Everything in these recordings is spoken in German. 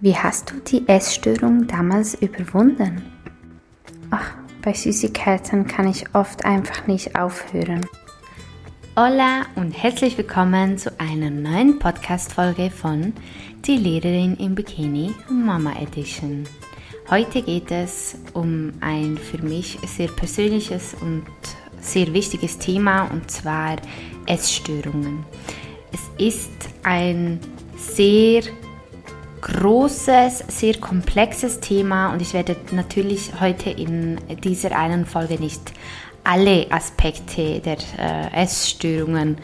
Wie hast du die Essstörung damals überwunden? Ach, bei Süßigkeiten kann ich oft einfach nicht aufhören. Hola und herzlich willkommen zu einer neuen Podcast-Folge von Die Lehrerin im Bikini Mama Edition. Heute geht es um ein für mich sehr persönliches und sehr wichtiges Thema und zwar Essstörungen. Es ist ein sehr großes, sehr komplexes Thema und ich werde natürlich heute in dieser einen Folge nicht alle Aspekte der äh, Essstörungen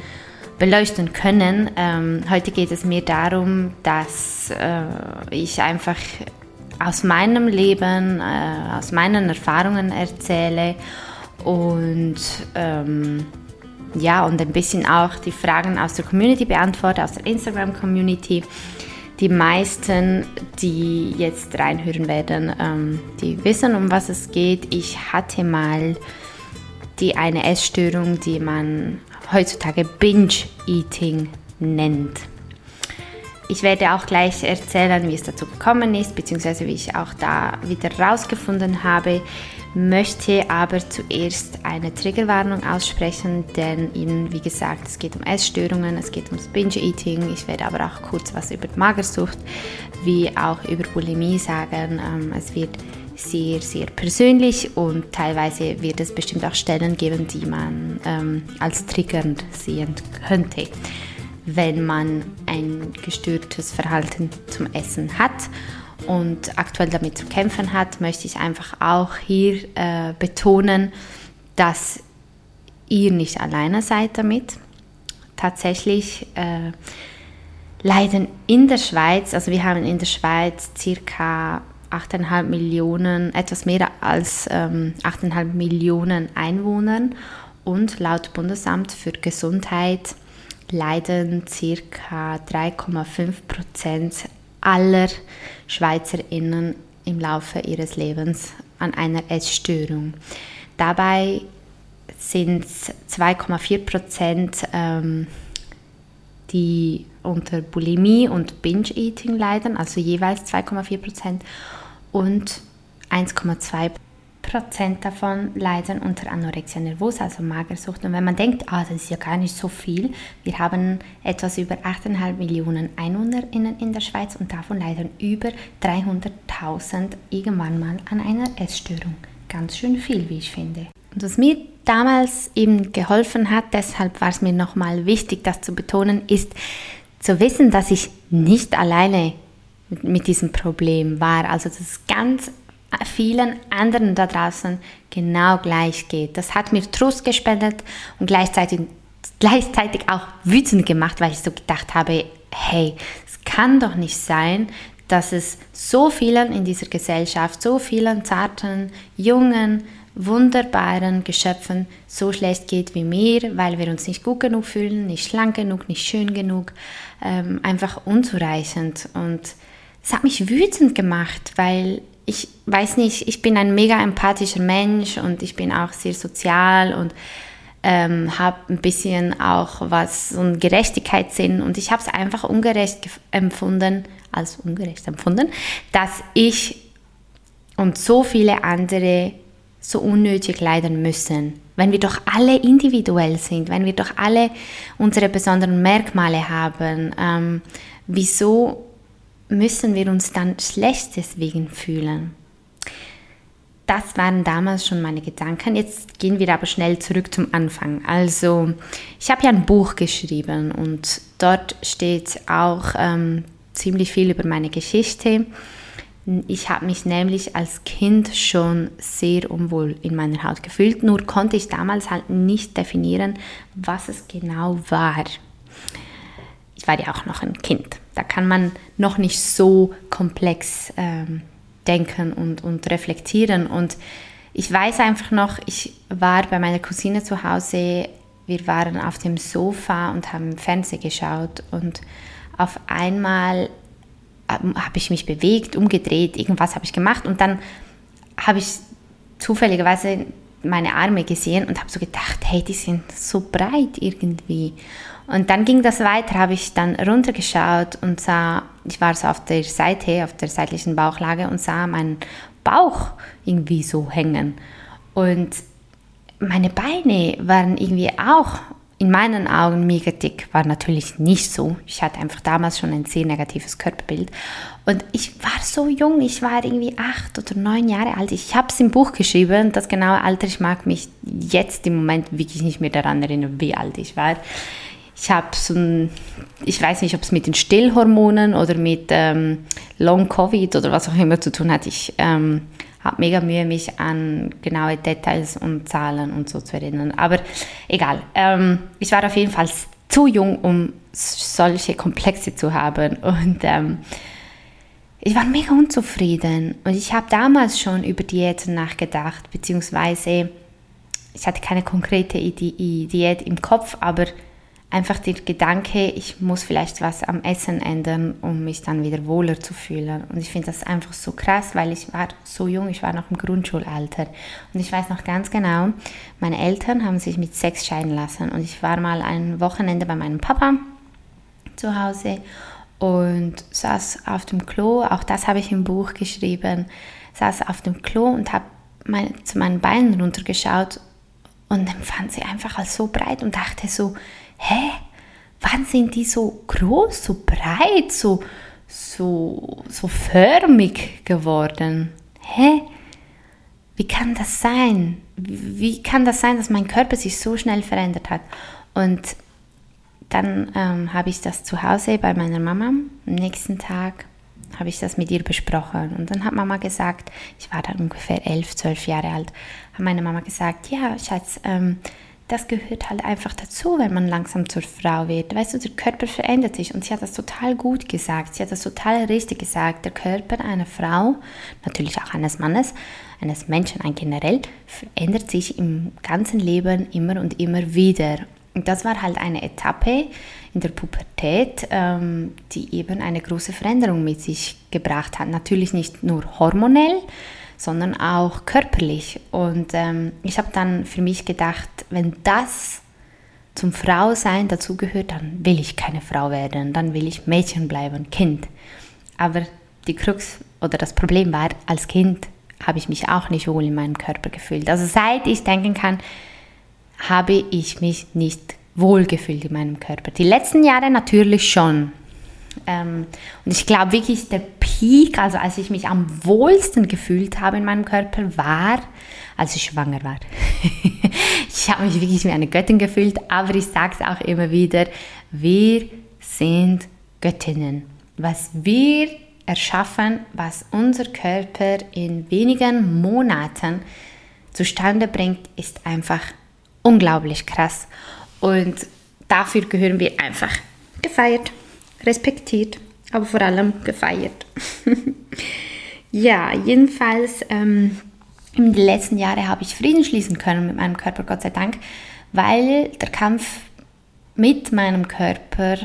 beleuchten können. Ähm, heute geht es mir darum, dass äh, ich einfach aus meinem Leben, äh, aus meinen Erfahrungen erzähle und ähm, ja, und ein bisschen auch die Fragen aus der Community beantworte, aus der Instagram-Community die meisten, die jetzt reinhören werden, ähm, die wissen, um was es geht. Ich hatte mal die eine Essstörung, die man heutzutage Binge-Eating nennt. Ich werde auch gleich erzählen, wie es dazu gekommen ist, beziehungsweise wie ich auch da wieder rausgefunden habe, möchte aber zuerst eine Triggerwarnung aussprechen, denn Ihnen, wie gesagt, es geht um Essstörungen, es geht ums Binge-Eating. Ich werde aber auch kurz was über Magersucht wie auch über Bulimie sagen. Ähm, es wird sehr, sehr persönlich und teilweise wird es bestimmt auch Stellen geben, die man ähm, als triggernd sehen könnte, wenn man ein gestörtes Verhalten zum Essen hat und aktuell damit zu kämpfen hat, möchte ich einfach auch hier äh, betonen, dass ihr nicht alleine seid damit. Tatsächlich äh, leiden in der Schweiz, also wir haben in der Schweiz circa 8,5 Millionen, etwas mehr als ähm, 8,5 Millionen Einwohner und laut Bundesamt für Gesundheit leiden circa 3,5 Prozent aller SchweizerInnen im Laufe ihres Lebens an einer Essstörung. Dabei sind es 2,4 Prozent, ähm, die unter Bulimie und Binge-Eating leiden, also jeweils 2,4 Prozent, und 1,2 Prozent davon leiden unter Anorexia nervosa, also Magersucht. Und wenn man denkt, ah, das ist ja gar nicht so viel, wir haben etwas über 8,5 Millionen EinwohnerInnen in der Schweiz und davon leiden über 300.000 irgendwann mal an einer Essstörung. Ganz schön viel, wie ich finde. Und was mir damals eben geholfen hat, deshalb war es mir nochmal wichtig, das zu betonen, ist zu wissen, dass ich nicht alleine mit diesem Problem war. Also dass es ganz vielen anderen da draußen genau gleich geht. Das hat mir Trost gespendet und gleichzeitig, gleichzeitig auch wütend gemacht, weil ich so gedacht habe, hey, es kann doch nicht sein, dass es so vielen in dieser Gesellschaft, so vielen zarten, jungen, wunderbaren Geschöpfen so schlecht geht wie mir, weil wir uns nicht gut genug fühlen, nicht schlank genug, nicht schön genug, ähm, einfach unzureichend. Und es hat mich wütend gemacht, weil ich weiß nicht, ich bin ein mega empathischer Mensch und ich bin auch sehr sozial und ähm, habe ein bisschen auch was, so einen Gerechtigkeitssinn und ich habe es einfach ungerecht empfunden, als ungerecht empfunden, dass ich und so viele andere so unnötig leiden müssen. Wenn wir doch alle individuell sind, wenn wir doch alle unsere besonderen Merkmale haben, ähm, wieso müssen wir uns dann schlecht deswegen fühlen? Das waren damals schon meine Gedanken. Jetzt gehen wir aber schnell zurück zum Anfang. Also, ich habe ja ein Buch geschrieben und dort steht auch ähm, ziemlich viel über meine Geschichte. Ich habe mich nämlich als Kind schon sehr unwohl in meiner Haut gefühlt, nur konnte ich damals halt nicht definieren, was es genau war. Ich war ja auch noch ein Kind. Da kann man noch nicht so komplex ähm, denken und, und reflektieren. Und ich weiß einfach noch, ich war bei meiner Cousine zu Hause, wir waren auf dem Sofa und haben Fernsehen geschaut und auf einmal ähm, habe ich mich bewegt, umgedreht, irgendwas habe ich gemacht und dann habe ich zufälligerweise meine Arme gesehen und habe so gedacht, hey, die sind so breit irgendwie. Und dann ging das weiter, habe ich dann runtergeschaut und sah, ich war so auf der Seite, auf der seitlichen Bauchlage und sah meinen Bauch irgendwie so hängen. Und meine Beine waren irgendwie auch in meinen Augen mega dick. War natürlich nicht so. Ich hatte einfach damals schon ein sehr negatives Körperbild. Und ich war so jung, ich war irgendwie acht oder neun Jahre alt. Ich habe es im Buch geschrieben, das genaue Alter. Ich mag mich jetzt im Moment wirklich nicht mehr daran erinnern, wie alt ich war. Ich habe so ein, ich weiß nicht, ob es mit den Stillhormonen oder mit ähm, Long Covid oder was auch immer zu tun hat. Ich ähm, habe mega Mühe, mich an genaue Details und Zahlen und so zu erinnern. Aber egal. Ähm, ich war auf jeden Fall zu jung, um solche Komplexe zu haben. Und ähm, ich war mega unzufrieden. Und ich habe damals schon über Diäten nachgedacht, beziehungsweise ich hatte keine konkrete Diät im Kopf, aber einfach der Gedanke, ich muss vielleicht was am Essen ändern, um mich dann wieder wohler zu fühlen. Und ich finde das einfach so krass, weil ich war so jung, ich war noch im Grundschulalter. Und ich weiß noch ganz genau, meine Eltern haben sich mit sechs scheiden lassen. Und ich war mal ein Wochenende bei meinem Papa zu Hause und saß auf dem Klo, auch das habe ich im Buch geschrieben, saß auf dem Klo und habe mein, zu meinen Beinen runtergeschaut und empfand sie einfach als so breit und dachte so, hä, wann sind die so groß, so breit, so, so, so förmig geworden? Hä? Wie kann das sein? Wie kann das sein, dass mein Körper sich so schnell verändert hat? Und dann ähm, habe ich das zu Hause bei meiner Mama. Am nächsten Tag habe ich das mit ihr besprochen. Und dann hat Mama gesagt, ich war dann ungefähr elf, zwölf Jahre alt, hat meine Mama gesagt, ja, Schatz, ähm, das gehört halt einfach dazu, wenn man langsam zur Frau wird. Weißt du, der Körper verändert sich und sie hat das total gut gesagt. Sie hat das total richtig gesagt. Der Körper einer Frau, natürlich auch eines Mannes, eines Menschen ein generell, verändert sich im ganzen Leben immer und immer wieder. Und das war halt eine Etappe in der Pubertät, ähm, die eben eine große Veränderung mit sich gebracht hat. Natürlich nicht nur hormonell, sondern auch körperlich. Und ähm, ich habe dann für mich gedacht, wenn das zum Frausein dazugehört, dann will ich keine Frau werden, dann will ich Mädchen bleiben, Kind. Aber die Krux oder das Problem war, als Kind habe ich mich auch nicht wohl in meinem Körper gefühlt. Also seit ich denken kann, habe ich mich nicht wohl gefühlt in meinem Körper. Die letzten Jahre natürlich schon. Ähm, und ich glaube wirklich, der Peak, also als ich mich am wohlsten gefühlt habe in meinem Körper, war, als ich schwanger war. ich habe mich wirklich wie eine Göttin gefühlt, aber ich sage es auch immer wieder, wir sind Göttinnen. Was wir erschaffen, was unser Körper in wenigen Monaten zustande bringt, ist einfach unglaublich krass. Und dafür gehören wir einfach gefeiert respektiert, aber vor allem gefeiert. ja, jedenfalls ähm, in den letzten Jahren habe ich Frieden schließen können mit meinem Körper, Gott sei Dank, weil der Kampf mit meinem Körper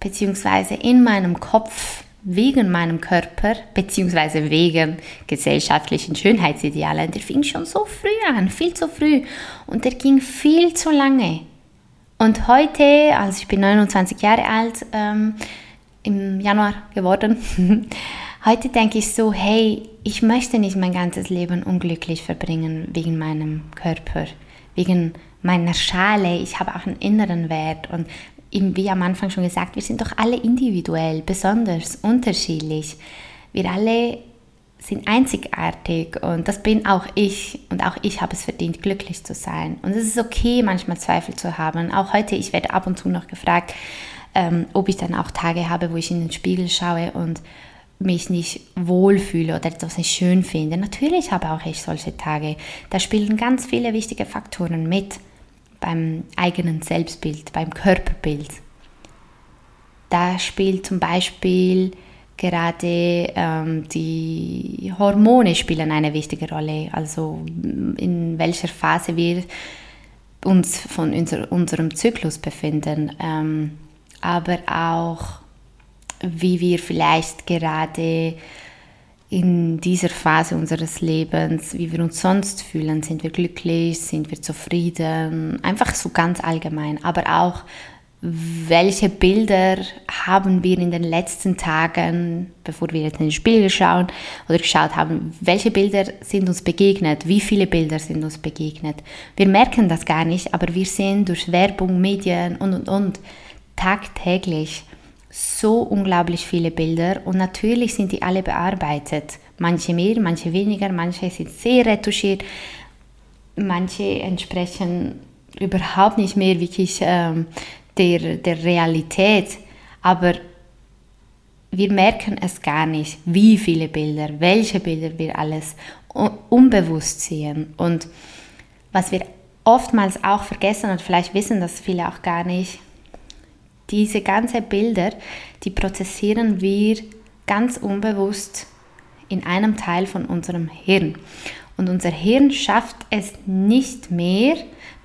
beziehungsweise in meinem Kopf wegen meinem Körper beziehungsweise wegen gesellschaftlichen Schönheitsidealen, der fing schon so früh an, viel zu früh und der ging viel zu lange. Und heute, also ich bin 29 Jahre alt, ähm, im Januar geworden, heute denke ich so, hey, ich möchte nicht mein ganzes Leben unglücklich verbringen wegen meinem Körper, wegen meiner Schale. Ich habe auch einen inneren Wert und eben wie am Anfang schon gesagt, wir sind doch alle individuell, besonders, unterschiedlich. Wir alle sind einzigartig und das bin auch ich und auch ich habe es verdient, glücklich zu sein. Und es ist okay, manchmal Zweifel zu haben. Auch heute, ich werde ab und zu noch gefragt, ähm, ob ich dann auch Tage habe, wo ich in den Spiegel schaue und mich nicht wohlfühle oder etwas nicht schön finde. Natürlich habe auch ich solche Tage. Da spielen ganz viele wichtige Faktoren mit beim eigenen Selbstbild, beim Körperbild. Da spielt zum Beispiel gerade ähm, die Hormone spielen eine wichtige Rolle. Also in welcher Phase wir uns von unser, unserem Zyklus befinden, ähm, aber auch wie wir vielleicht gerade in dieser Phase unseres Lebens, wie wir uns sonst fühlen. Sind wir glücklich? Sind wir zufrieden? Einfach so ganz allgemein. Aber auch, welche Bilder haben wir in den letzten Tagen, bevor wir jetzt in den Spiegel schauen oder geschaut haben, welche Bilder sind uns begegnet, wie viele Bilder sind uns begegnet. Wir merken das gar nicht, aber wir sehen durch Werbung, Medien und, und, und tagtäglich so unglaublich viele Bilder und natürlich sind die alle bearbeitet. Manche mehr, manche weniger, manche sind sehr retuschiert, manche entsprechen überhaupt nicht mehr wirklich ähm, der, der Realität, aber wir merken es gar nicht, wie viele Bilder, welche Bilder wir alles unbewusst sehen. Und was wir oftmals auch vergessen und vielleicht wissen das viele auch gar nicht, diese ganzen Bilder, die prozessieren wir ganz unbewusst in einem Teil von unserem Hirn. Und unser Hirn schafft es nicht mehr,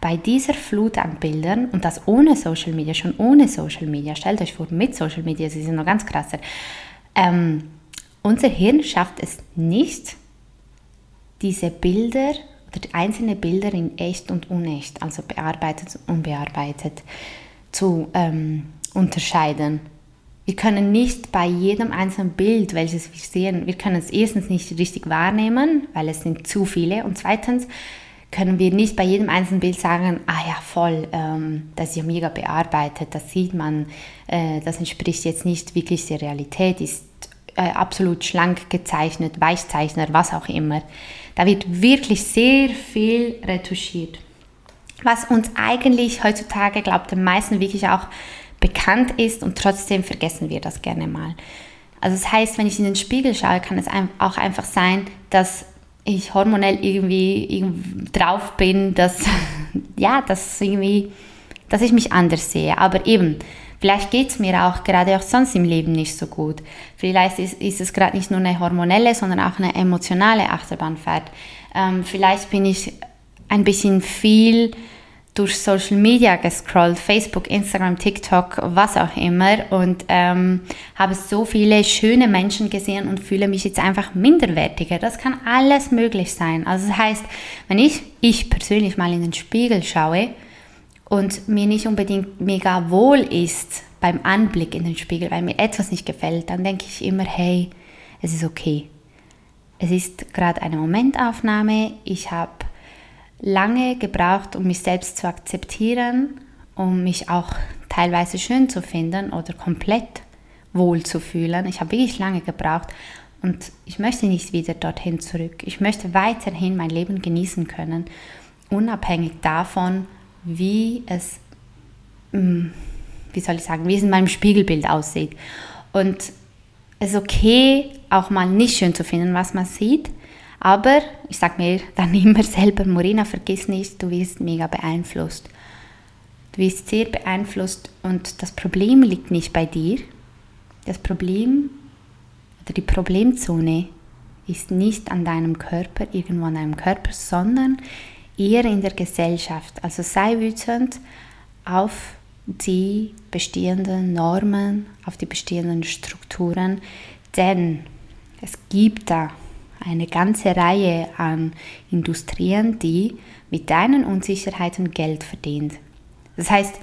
bei dieser Flut an Bildern und das ohne Social Media, schon ohne Social Media, stellt euch vor, mit Social Media, sie sind noch ganz krasser, ähm, unser Hirn schafft es nicht, diese Bilder oder einzelne Bilder in echt und unecht, also bearbeitet und unbearbeitet, zu ähm, unterscheiden. Wir können nicht bei jedem einzelnen Bild, welches wir sehen, wir können es erstens nicht richtig wahrnehmen, weil es sind zu viele und zweitens können wir nicht bei jedem einzelnen Bild sagen, ah ja, voll, ähm, das ist ja mega bearbeitet, das sieht man, äh, das entspricht jetzt nicht wirklich der Realität, ist äh, absolut schlank gezeichnet, Weichzeichner, was auch immer. Da wird wirklich sehr viel retuschiert. Was uns eigentlich heutzutage, glaubt den meisten wirklich auch bekannt ist und trotzdem vergessen wir das gerne mal. Also das heißt, wenn ich in den Spiegel schaue, kann es auch einfach sein, dass ich hormonell irgendwie drauf bin, dass, ja, dass irgendwie, dass ich mich anders sehe. Aber eben, vielleicht geht es mir auch gerade auch sonst im Leben nicht so gut. Vielleicht ist, ist es gerade nicht nur eine hormonelle, sondern auch eine emotionale Achterbahnfahrt. Ähm, vielleicht bin ich ein bisschen viel durch Social Media gescrollt, Facebook, Instagram, TikTok, was auch immer und ähm, habe so viele schöne Menschen gesehen und fühle mich jetzt einfach minderwertiger. Das kann alles möglich sein. Also das heißt, wenn ich, ich persönlich mal in den Spiegel schaue und mir nicht unbedingt mega wohl ist beim Anblick in den Spiegel, weil mir etwas nicht gefällt, dann denke ich immer, hey, es ist okay. Es ist gerade eine Momentaufnahme. Ich habe lange gebraucht, um mich selbst zu akzeptieren, um mich auch teilweise schön zu finden oder komplett wohl zu fühlen. Ich habe wirklich lange gebraucht und ich möchte nicht wieder dorthin zurück. Ich möchte weiterhin mein Leben genießen können, unabhängig davon, wie es, mm, wie soll ich sagen, wie es in meinem Spiegelbild aussieht. Und es ist okay, auch mal nicht schön zu finden, was man sieht, aber ich sage mir dann immer selber, Morina, vergiss nicht, du wirst mega beeinflusst. Du wirst sehr beeinflusst und das Problem liegt nicht bei dir. Das Problem oder die Problemzone ist nicht an deinem Körper, irgendwo an deinem Körper, sondern eher in der Gesellschaft. Also sei wütend auf die bestehenden Normen, auf die bestehenden Strukturen, denn es gibt da eine ganze Reihe an Industrien, die mit deinen Unsicherheiten Geld verdient. Das heißt,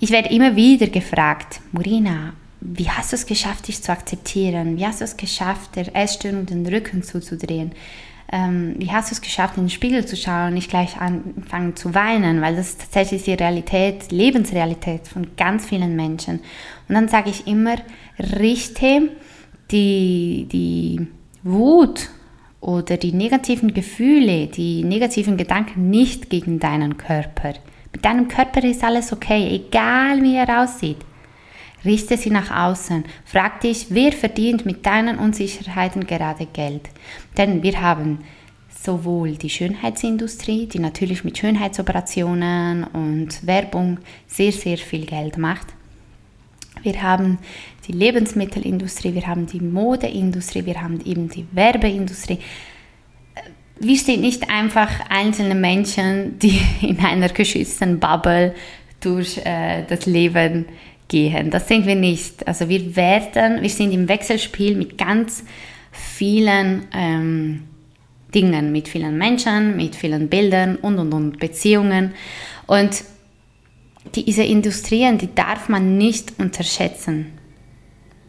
ich werde immer wieder gefragt, Morina, wie hast du es geschafft, dich zu akzeptieren? Wie hast du es geschafft, der Essstörung den Rücken zuzudrehen? Ähm, wie hast du es geschafft, in den Spiegel zu schauen und nicht gleich anfangen zu weinen? Weil das ist tatsächlich die Realität, Lebensrealität von ganz vielen Menschen. Und dann sage ich immer, richte die, die Wut oder die negativen Gefühle, die negativen Gedanken nicht gegen deinen Körper. Mit deinem Körper ist alles okay, egal wie er aussieht. Richte sie nach außen. Frag dich, wer verdient mit deinen Unsicherheiten gerade Geld? Denn wir haben sowohl die Schönheitsindustrie, die natürlich mit Schönheitsoperationen und Werbung sehr, sehr viel Geld macht. Wir haben die Lebensmittelindustrie, wir haben die Modeindustrie, wir haben eben die Werbeindustrie. Wir sind nicht einfach einzelne Menschen, die in einer geschützten Bubble durch äh, das Leben gehen. Das sind wir nicht. Also wir werden, wir sind im Wechselspiel mit ganz vielen ähm, Dingen, mit vielen Menschen, mit vielen Bildern und und und Beziehungen. Und diese Industrien, die darf man nicht unterschätzen.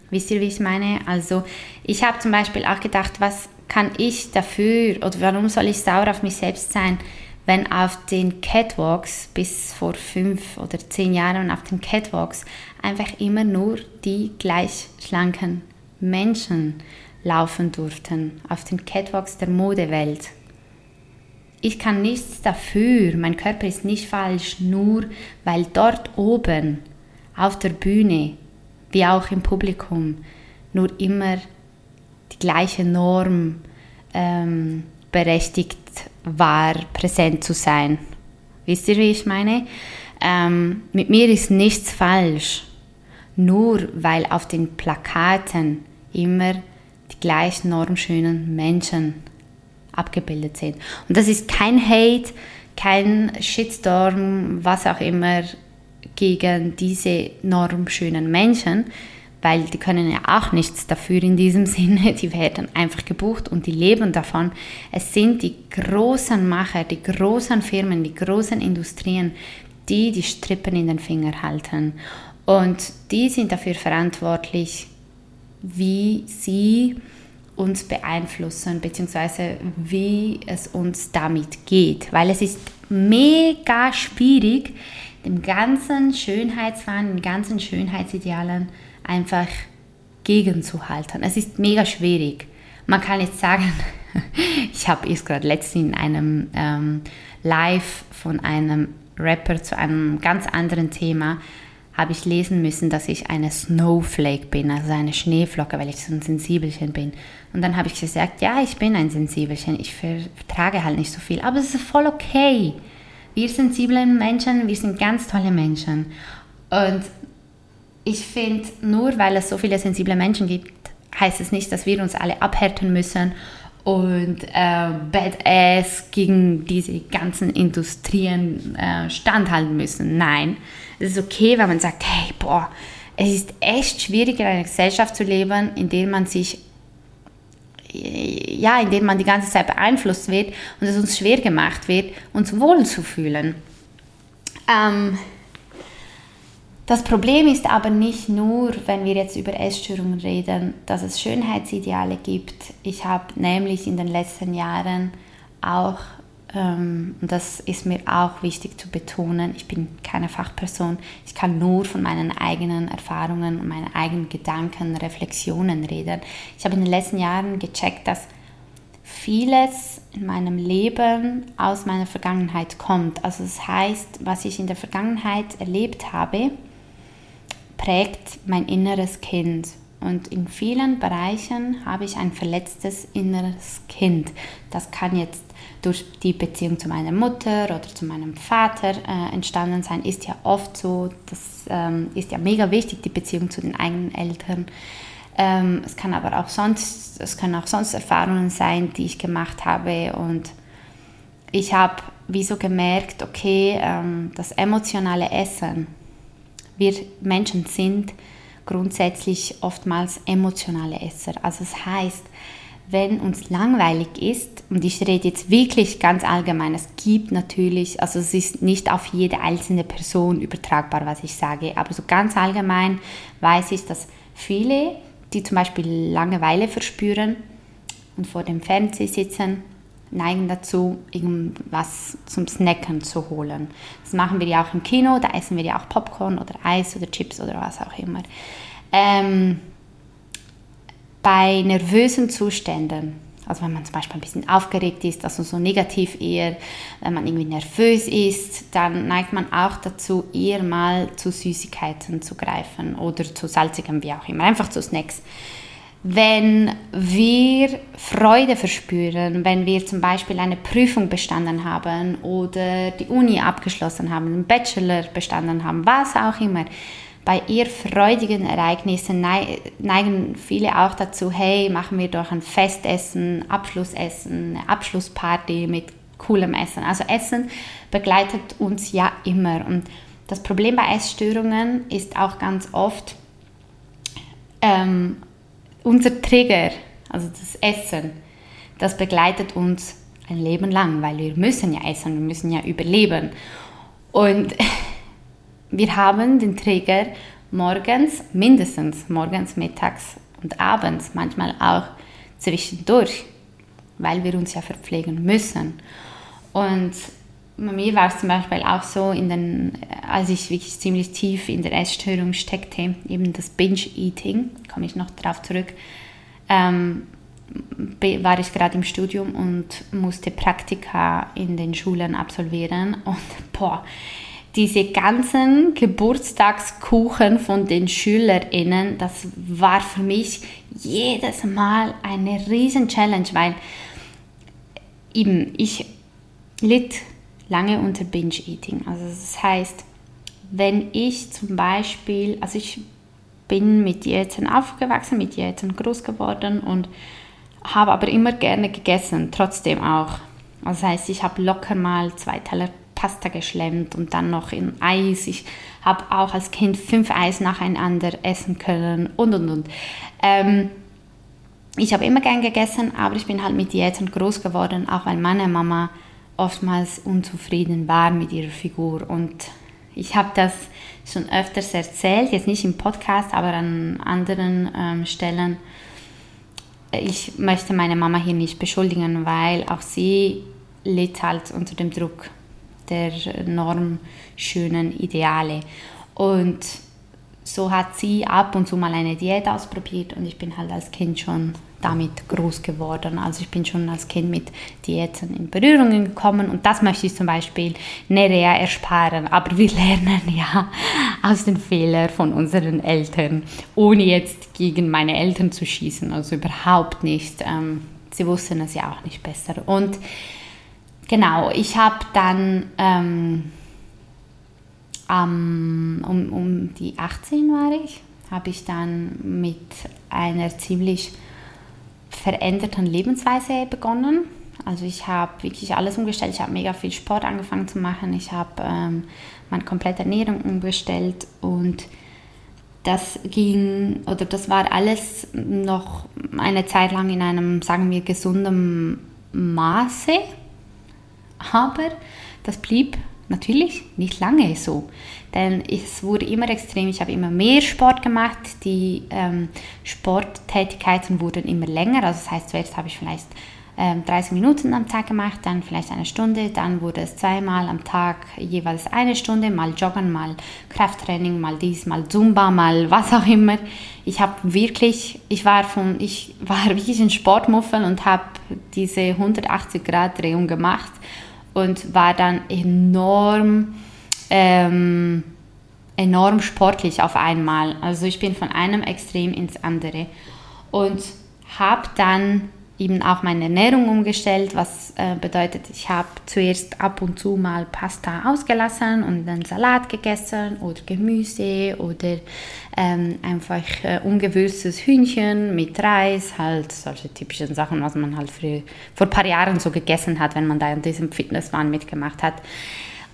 Wisst ihr, wie ich meine? Also ich habe zum Beispiel auch gedacht, was kann ich dafür oder warum soll ich sauer auf mich selbst sein, wenn auf den Catwalks bis vor fünf oder zehn Jahren auf den Catwalks einfach immer nur die gleich schlanken Menschen laufen durften, auf den Catwalks der Modewelt. Ich kann nichts dafür, mein Körper ist nicht falsch, nur weil dort oben auf der Bühne, wie auch im Publikum, nur immer die gleiche Norm ähm, berechtigt war, präsent zu sein. Wisst ihr, wie ich meine? Ähm, mit mir ist nichts falsch, nur weil auf den Plakaten immer die gleich normschönen Menschen abgebildet sind. Und das ist kein Hate, kein Shitstorm, was auch immer gegen diese normschönen Menschen, weil die können ja auch nichts dafür in diesem Sinne, die werden einfach gebucht und die leben davon. Es sind die großen Macher, die großen Firmen, die großen Industrien, die die Strippen in den Finger halten. Und die sind dafür verantwortlich, wie sie uns beeinflussen, beziehungsweise wie es uns damit geht. Weil es ist mega schwierig, dem ganzen Schönheitswahn, den ganzen Schönheitsidealen einfach gegenzuhalten. Es ist mega schwierig. Man kann jetzt sagen, ich habe es gerade letztens in einem ähm, Live von einem Rapper zu einem ganz anderen Thema habe ich lesen müssen, dass ich eine Snowflake bin, also eine Schneeflocke, weil ich so ein Sensibelchen bin. Und dann habe ich gesagt, ja, ich bin ein Sensibelchen, ich vertrage halt nicht so viel, aber es ist voll okay. Wir sensiblen Menschen, wir sind ganz tolle Menschen. Und ich finde, nur weil es so viele sensible Menschen gibt, heißt es nicht, dass wir uns alle abhärten müssen und äh, Badass gegen diese ganzen Industrien äh, standhalten müssen. Nein, es ist okay, wenn man sagt, hey, boah, es ist echt schwierig in einer Gesellschaft zu leben, in der man sich ja, in dem man die ganze Zeit beeinflusst wird und es uns schwer gemacht wird, uns wohlzufühlen. Ähm, das Problem ist aber nicht nur, wenn wir jetzt über Essstörungen reden, dass es Schönheitsideale gibt. Ich habe nämlich in den letzten Jahren auch, ähm, und das ist mir auch wichtig zu betonen, ich bin keine Fachperson, ich kann nur von meinen eigenen Erfahrungen und meinen eigenen Gedanken, Reflexionen reden. Ich habe in den letzten Jahren gecheckt, dass vieles in meinem Leben aus meiner Vergangenheit kommt. Also das heißt, was ich in der Vergangenheit erlebt habe, prägt mein inneres Kind. Und in vielen Bereichen habe ich ein verletztes inneres Kind. Das kann jetzt durch die Beziehung zu meiner Mutter oder zu meinem Vater äh, entstanden sein. Ist ja oft so. Das ähm, ist ja mega wichtig, die Beziehung zu den eigenen Eltern. Ähm, es kann aber auch sonst, es können auch sonst Erfahrungen sein, die ich gemacht habe. Und ich habe wieso gemerkt, okay, ähm, das emotionale Essen, wir Menschen sind grundsätzlich oftmals emotionale Esser. Also das heißt, wenn uns langweilig ist, und ich rede jetzt wirklich ganz allgemein, es gibt natürlich, also es ist nicht auf jede einzelne Person übertragbar, was ich sage, aber so ganz allgemein weiß ich, dass viele, die zum Beispiel Langeweile verspüren und vor dem Fernseher sitzen, neigen dazu, irgendwas zum Snacken zu holen. Das machen wir ja auch im Kino, da essen wir ja auch Popcorn oder Eis oder Chips oder was auch immer. Ähm, bei nervösen Zuständen, also wenn man zum Beispiel ein bisschen aufgeregt ist, also so negativ eher, wenn man irgendwie nervös ist, dann neigt man auch dazu, eher mal zu Süßigkeiten zu greifen oder zu salzigem, wie auch immer, einfach zu Snacks wenn wir Freude verspüren, wenn wir zum Beispiel eine Prüfung bestanden haben oder die Uni abgeschlossen haben, einen Bachelor bestanden haben, was auch immer. Bei eher freudigen Ereignissen neigen viele auch dazu, hey, machen wir doch ein Festessen, Abschlussessen, eine Abschlussparty mit coolem Essen. Also Essen begleitet uns ja immer. Und das Problem bei Essstörungen ist auch ganz oft, ähm, unser Trigger, also das Essen, das begleitet uns ein Leben lang, weil wir müssen ja essen, wir müssen ja überleben. Und wir haben den Träger morgens, mindestens morgens, mittags und abends, manchmal auch zwischendurch, weil wir uns ja verpflegen müssen. Und bei mir war es zum Beispiel auch so, in den, als ich wirklich ziemlich tief in der Essstörung steckte, eben das Binge-Eating, komme ich noch darauf zurück, ähm, war ich gerade im Studium und musste Praktika in den Schulen absolvieren und boah, diese ganzen Geburtstagskuchen von den SchülerInnen, das war für mich jedes Mal eine riesen Challenge, weil eben ich litt lange unter Binge-Eating. Also das heißt, wenn ich zum Beispiel, also ich bin mit Diäten aufgewachsen, mit Diäten groß geworden und habe aber immer gerne gegessen, trotzdem auch. Also das heißt, ich habe locker mal zwei Teller Pasta geschlemmt und dann noch in Eis. Ich habe auch als Kind fünf Eis nacheinander essen können und und und. Ähm, ich habe immer gern gegessen, aber ich bin halt mit Diäten groß geworden, auch weil meine Mama oftmals unzufrieden war mit ihrer Figur. Und ich habe das schon öfters erzählt, jetzt nicht im Podcast, aber an anderen ähm, Stellen. Ich möchte meine Mama hier nicht beschuldigen, weil auch sie litt halt unter dem Druck der normschönen Ideale. Und so hat sie ab und zu mal eine Diät ausprobiert und ich bin halt als Kind schon damit groß geworden. Also ich bin schon als Kind mit Diäten in Berührungen gekommen und das möchte ich zum Beispiel Nerea ersparen. Aber wir lernen ja aus den Fehlern von unseren Eltern, ohne jetzt gegen meine Eltern zu schießen, also überhaupt nicht. Ähm, sie wussten es ja auch nicht besser. Und genau, ich habe dann ähm, um, um die 18 war ich, habe ich dann mit einer ziemlich veränderten Lebensweise begonnen. Also ich habe wirklich alles umgestellt. Ich habe mega viel Sport angefangen zu machen. Ich habe ähm, meine komplette Ernährung umgestellt und das ging oder das war alles noch eine Zeit lang in einem, sagen wir, gesunden Maße. Aber das blieb natürlich nicht lange so. Denn es wurde immer extrem, ich habe immer mehr Sport gemacht, die ähm, Sporttätigkeiten wurden immer länger. Also das heißt, zuerst habe ich vielleicht ähm, 30 Minuten am Tag gemacht, dann vielleicht eine Stunde, dann wurde es zweimal am Tag jeweils eine Stunde, mal Joggen, mal Krafttraining, mal dies, mal Zumba, mal was auch immer. Ich habe wirklich, ich war von, ich war wirklich ein Sportmuffel und habe diese 180 Grad Drehung gemacht und war dann enorm, ähm, enorm sportlich auf einmal. Also ich bin von einem Extrem ins andere und habe dann eben auch meine Ernährung umgestellt, was äh, bedeutet, ich habe zuerst ab und zu mal Pasta ausgelassen und dann Salat gegessen oder Gemüse oder ähm, einfach äh, ungewürztes Hühnchen mit Reis, halt solche typischen Sachen, was man halt für, vor ein paar Jahren so gegessen hat, wenn man da in diesem Fitnesswahn mitgemacht hat.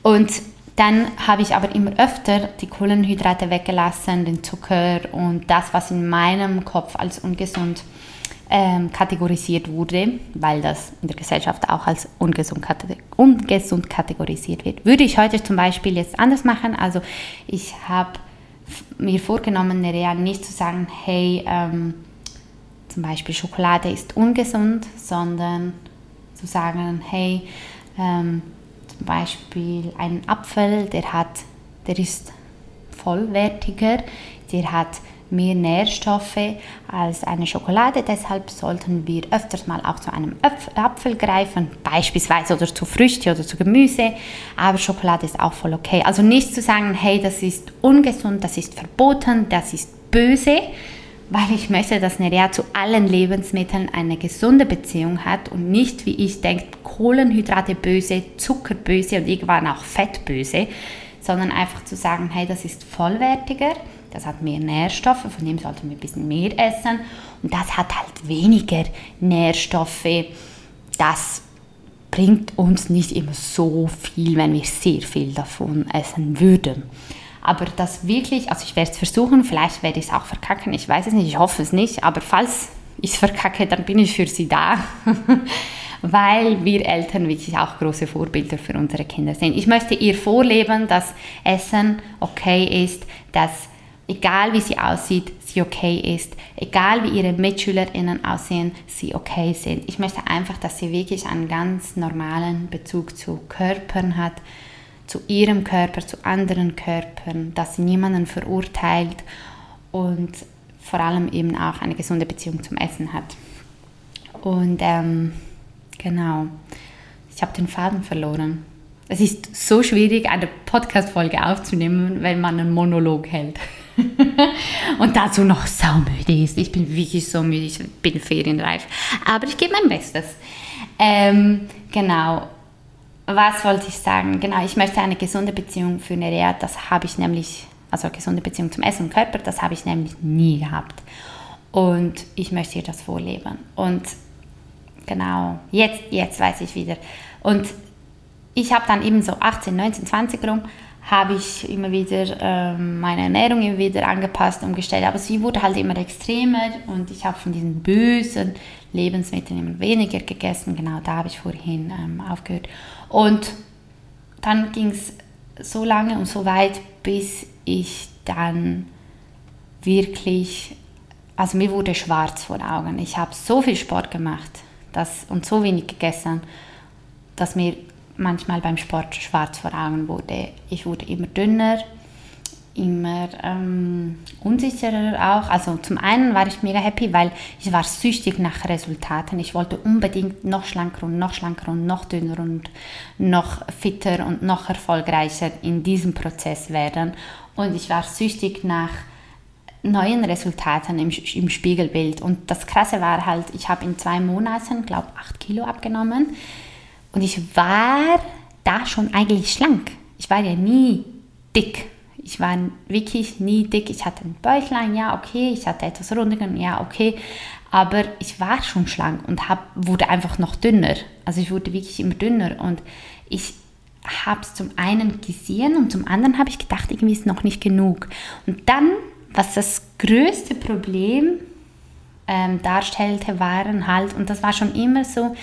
Und dann habe ich aber immer öfter die Kohlenhydrate weggelassen, den Zucker und das, was in meinem Kopf als ungesund ähm, kategorisiert wurde, weil das in der Gesellschaft auch als ungesund, ungesund kategorisiert wird. Würde ich heute zum Beispiel jetzt anders machen, also ich habe mir vorgenommen, Nerea nicht zu sagen, hey, ähm, zum Beispiel Schokolade ist ungesund, sondern zu sagen, hey, ähm, zum Beispiel ein Apfel, der hat, der ist vollwertiger, der hat mehr Nährstoffe als eine Schokolade. Deshalb sollten wir öfters mal auch zu einem Apfel greifen, beispielsweise oder zu Früchte oder zu Gemüse. Aber Schokolade ist auch voll okay. Also nicht zu sagen, hey, das ist ungesund, das ist verboten, das ist böse, weil ich möchte, dass Nerea zu allen Lebensmitteln eine gesunde Beziehung hat und nicht, wie ich denke, Kohlenhydrate böse, Zucker böse und irgendwann auch Fett böse, sondern einfach zu sagen, hey, das ist vollwertiger das hat mehr Nährstoffe, von dem sollten wir ein bisschen mehr essen. Und das hat halt weniger Nährstoffe. Das bringt uns nicht immer so viel, wenn wir sehr viel davon essen würden. Aber das wirklich, also ich werde es versuchen, vielleicht werde ich es auch verkacken, ich weiß es nicht, ich hoffe es nicht, aber falls ich es verkacke, dann bin ich für sie da. weil wir Eltern wirklich auch große Vorbilder für unsere Kinder sind. Ich möchte ihr vorleben, dass Essen okay ist, dass egal wie sie aussieht, sie okay ist, egal wie ihre MitschülerInnen aussehen, sie okay sind. Ich möchte einfach, dass sie wirklich einen ganz normalen Bezug zu Körpern hat, zu ihrem Körper, zu anderen Körpern, dass sie niemanden verurteilt und vor allem eben auch eine gesunde Beziehung zum Essen hat. Und ähm, Genau. Ich habe den Faden verloren. Es ist so schwierig, eine Podcast-Folge aufzunehmen, wenn man einen Monolog hält. und dazu noch saumüde ist. Ich bin wirklich so müde, ich bin ferienreif. Aber ich gebe mein Bestes. Ähm, genau. Was wollte ich sagen? Genau, ich möchte eine gesunde Beziehung für Nerea. Das habe ich nämlich, also gesunde Beziehung zum Essen und Körper, das habe ich nämlich nie gehabt. Und ich möchte ihr das vorleben. Und Genau, jetzt, jetzt weiß ich wieder. Und ich habe dann eben so 18, 19, 20 rum, habe ich immer wieder ähm, meine Ernährung immer wieder angepasst, umgestellt. Aber sie wurde halt immer extremer und ich habe von diesen bösen Lebensmitteln immer weniger gegessen. Genau, da habe ich vorhin ähm, aufgehört. Und dann ging es so lange und so weit, bis ich dann wirklich, also mir wurde schwarz vor Augen. Ich habe so viel Sport gemacht das, und so wenig gegessen, dass mir manchmal beim Sport schwarz vor Augen wurde. Ich wurde immer dünner, immer ähm, unsicherer auch. Also zum einen war ich mega happy, weil ich war süchtig nach Resultaten. Ich wollte unbedingt noch schlanker und noch schlanker und noch dünner und noch fitter und noch erfolgreicher in diesem Prozess werden. Und ich war süchtig nach neuen Resultaten im, im Spiegelbild. Und das Krasse war halt, ich habe in zwei Monaten, glaube ich, acht Kilo abgenommen. Und ich war da schon eigentlich schlank. Ich war ja nie dick. Ich war wirklich nie dick. Ich hatte ein Bäuchlein, ja, okay. Ich hatte etwas Rundungen, ja, okay. Aber ich war schon schlank und hab, wurde einfach noch dünner. Also ich wurde wirklich immer dünner. Und ich habe es zum einen gesehen und zum anderen habe ich gedacht, irgendwie ist noch nicht genug. Und dann was das größte Problem ähm, darstellte, waren halt, und das war schon immer so,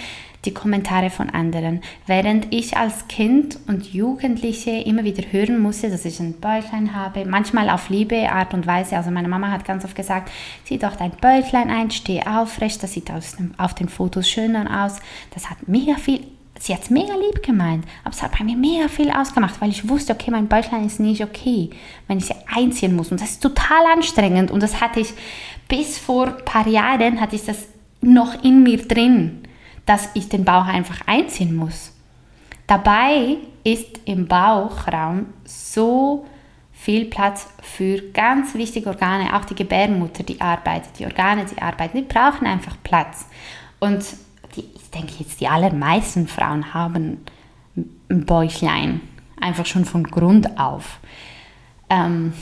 die Kommentare von anderen. Während ich als Kind und Jugendliche immer wieder hören musste, dass ich ein Bäuchlein habe, manchmal auf liebe Art und Weise. Also meine Mama hat ganz oft gesagt, zieh doch dein Bäuchlein ein, steh aufrecht, das sieht dem, auf den Fotos schöner aus. Das hat mega viel sie hat es mega lieb gemeint, aber es hat bei mir mega viel ausgemacht, weil ich wusste, okay, mein Bäuchlein ist nicht okay, wenn ich sie einziehen muss. Und das ist total anstrengend. Und das hatte ich bis vor ein paar Jahren, hatte ich das noch in mir drin, dass ich den Bauch einfach einziehen muss. Dabei ist im Bauchraum so viel Platz für ganz wichtige Organe, auch die Gebärmutter, die arbeitet, die Organe, die arbeiten, die brauchen einfach Platz. Und die, ich denke jetzt, die allermeisten Frauen haben ein Bäuchlein, einfach schon von Grund auf. Ähm,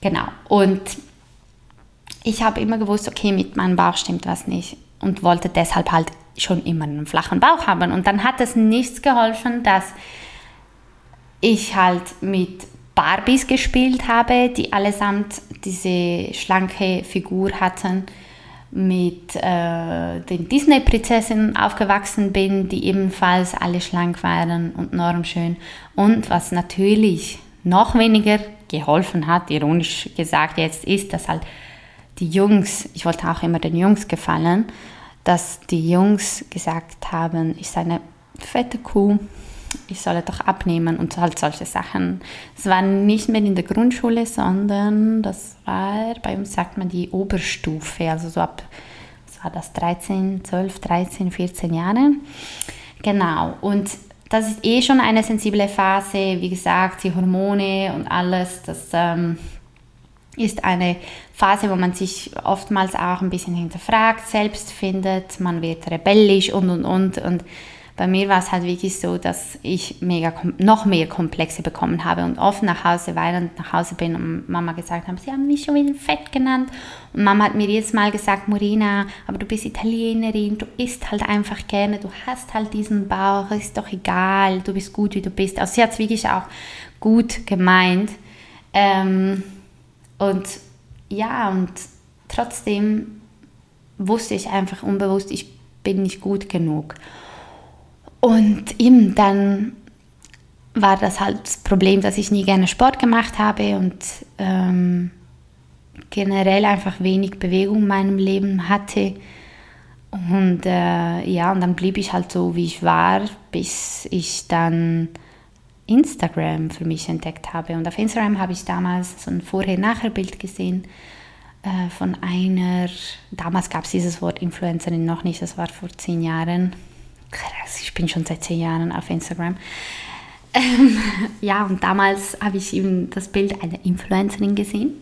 genau. Und ich habe immer gewusst, okay, mit meinem Bauch stimmt was nicht und wollte deshalb halt schon immer einen flachen Bauch haben. Und dann hat es nichts geholfen, dass ich halt mit Barbies gespielt habe, die allesamt diese schlanke Figur hatten mit äh, den Disney-Prinzessinnen aufgewachsen bin, die ebenfalls alle schlank waren und normschön. Und was natürlich noch weniger geholfen hat, ironisch gesagt jetzt, ist, dass halt die Jungs, ich wollte auch immer den Jungs gefallen, dass die Jungs gesagt haben, ich sei eine fette Kuh, ich solle doch abnehmen und halt solche Sachen. Es war nicht mehr in der Grundschule, sondern das war, bei uns sagt man die Oberstufe, also so ab, was war das, 13, 12, 13, 14 Jahre. Genau, und das ist eh schon eine sensible Phase, wie gesagt, die Hormone und alles, das ähm, ist eine Phase, wo man sich oftmals auch ein bisschen hinterfragt, selbst findet, man wird rebellisch und und und und bei mir war es halt wirklich so, dass ich mega, noch mehr Komplexe bekommen habe und oft nach Hause weinend nach Hause bin und Mama gesagt hat, sie haben mich schon wieder fett genannt. Und Mama hat mir jedes Mal gesagt, Morina, aber du bist Italienerin, du isst halt einfach gerne, du hast halt diesen Bauch, ist doch egal, du bist gut, wie du bist. Also sie hat es wirklich auch gut gemeint. Ähm, und ja, und trotzdem wusste ich einfach unbewusst, ich bin nicht gut genug. Und eben dann war das halt das Problem, dass ich nie gerne Sport gemacht habe und ähm, generell einfach wenig Bewegung in meinem Leben hatte. Und äh, ja, und dann blieb ich halt so, wie ich war, bis ich dann Instagram für mich entdeckt habe. Und auf Instagram habe ich damals so ein Vorher-Nachher-Bild gesehen äh, von einer, damals gab es dieses Wort Influencerin noch nicht, das war vor zehn Jahren. Krass, ich bin schon seit zehn Jahren auf Instagram. Ähm, ja, und damals habe ich eben das Bild einer Influencerin gesehen.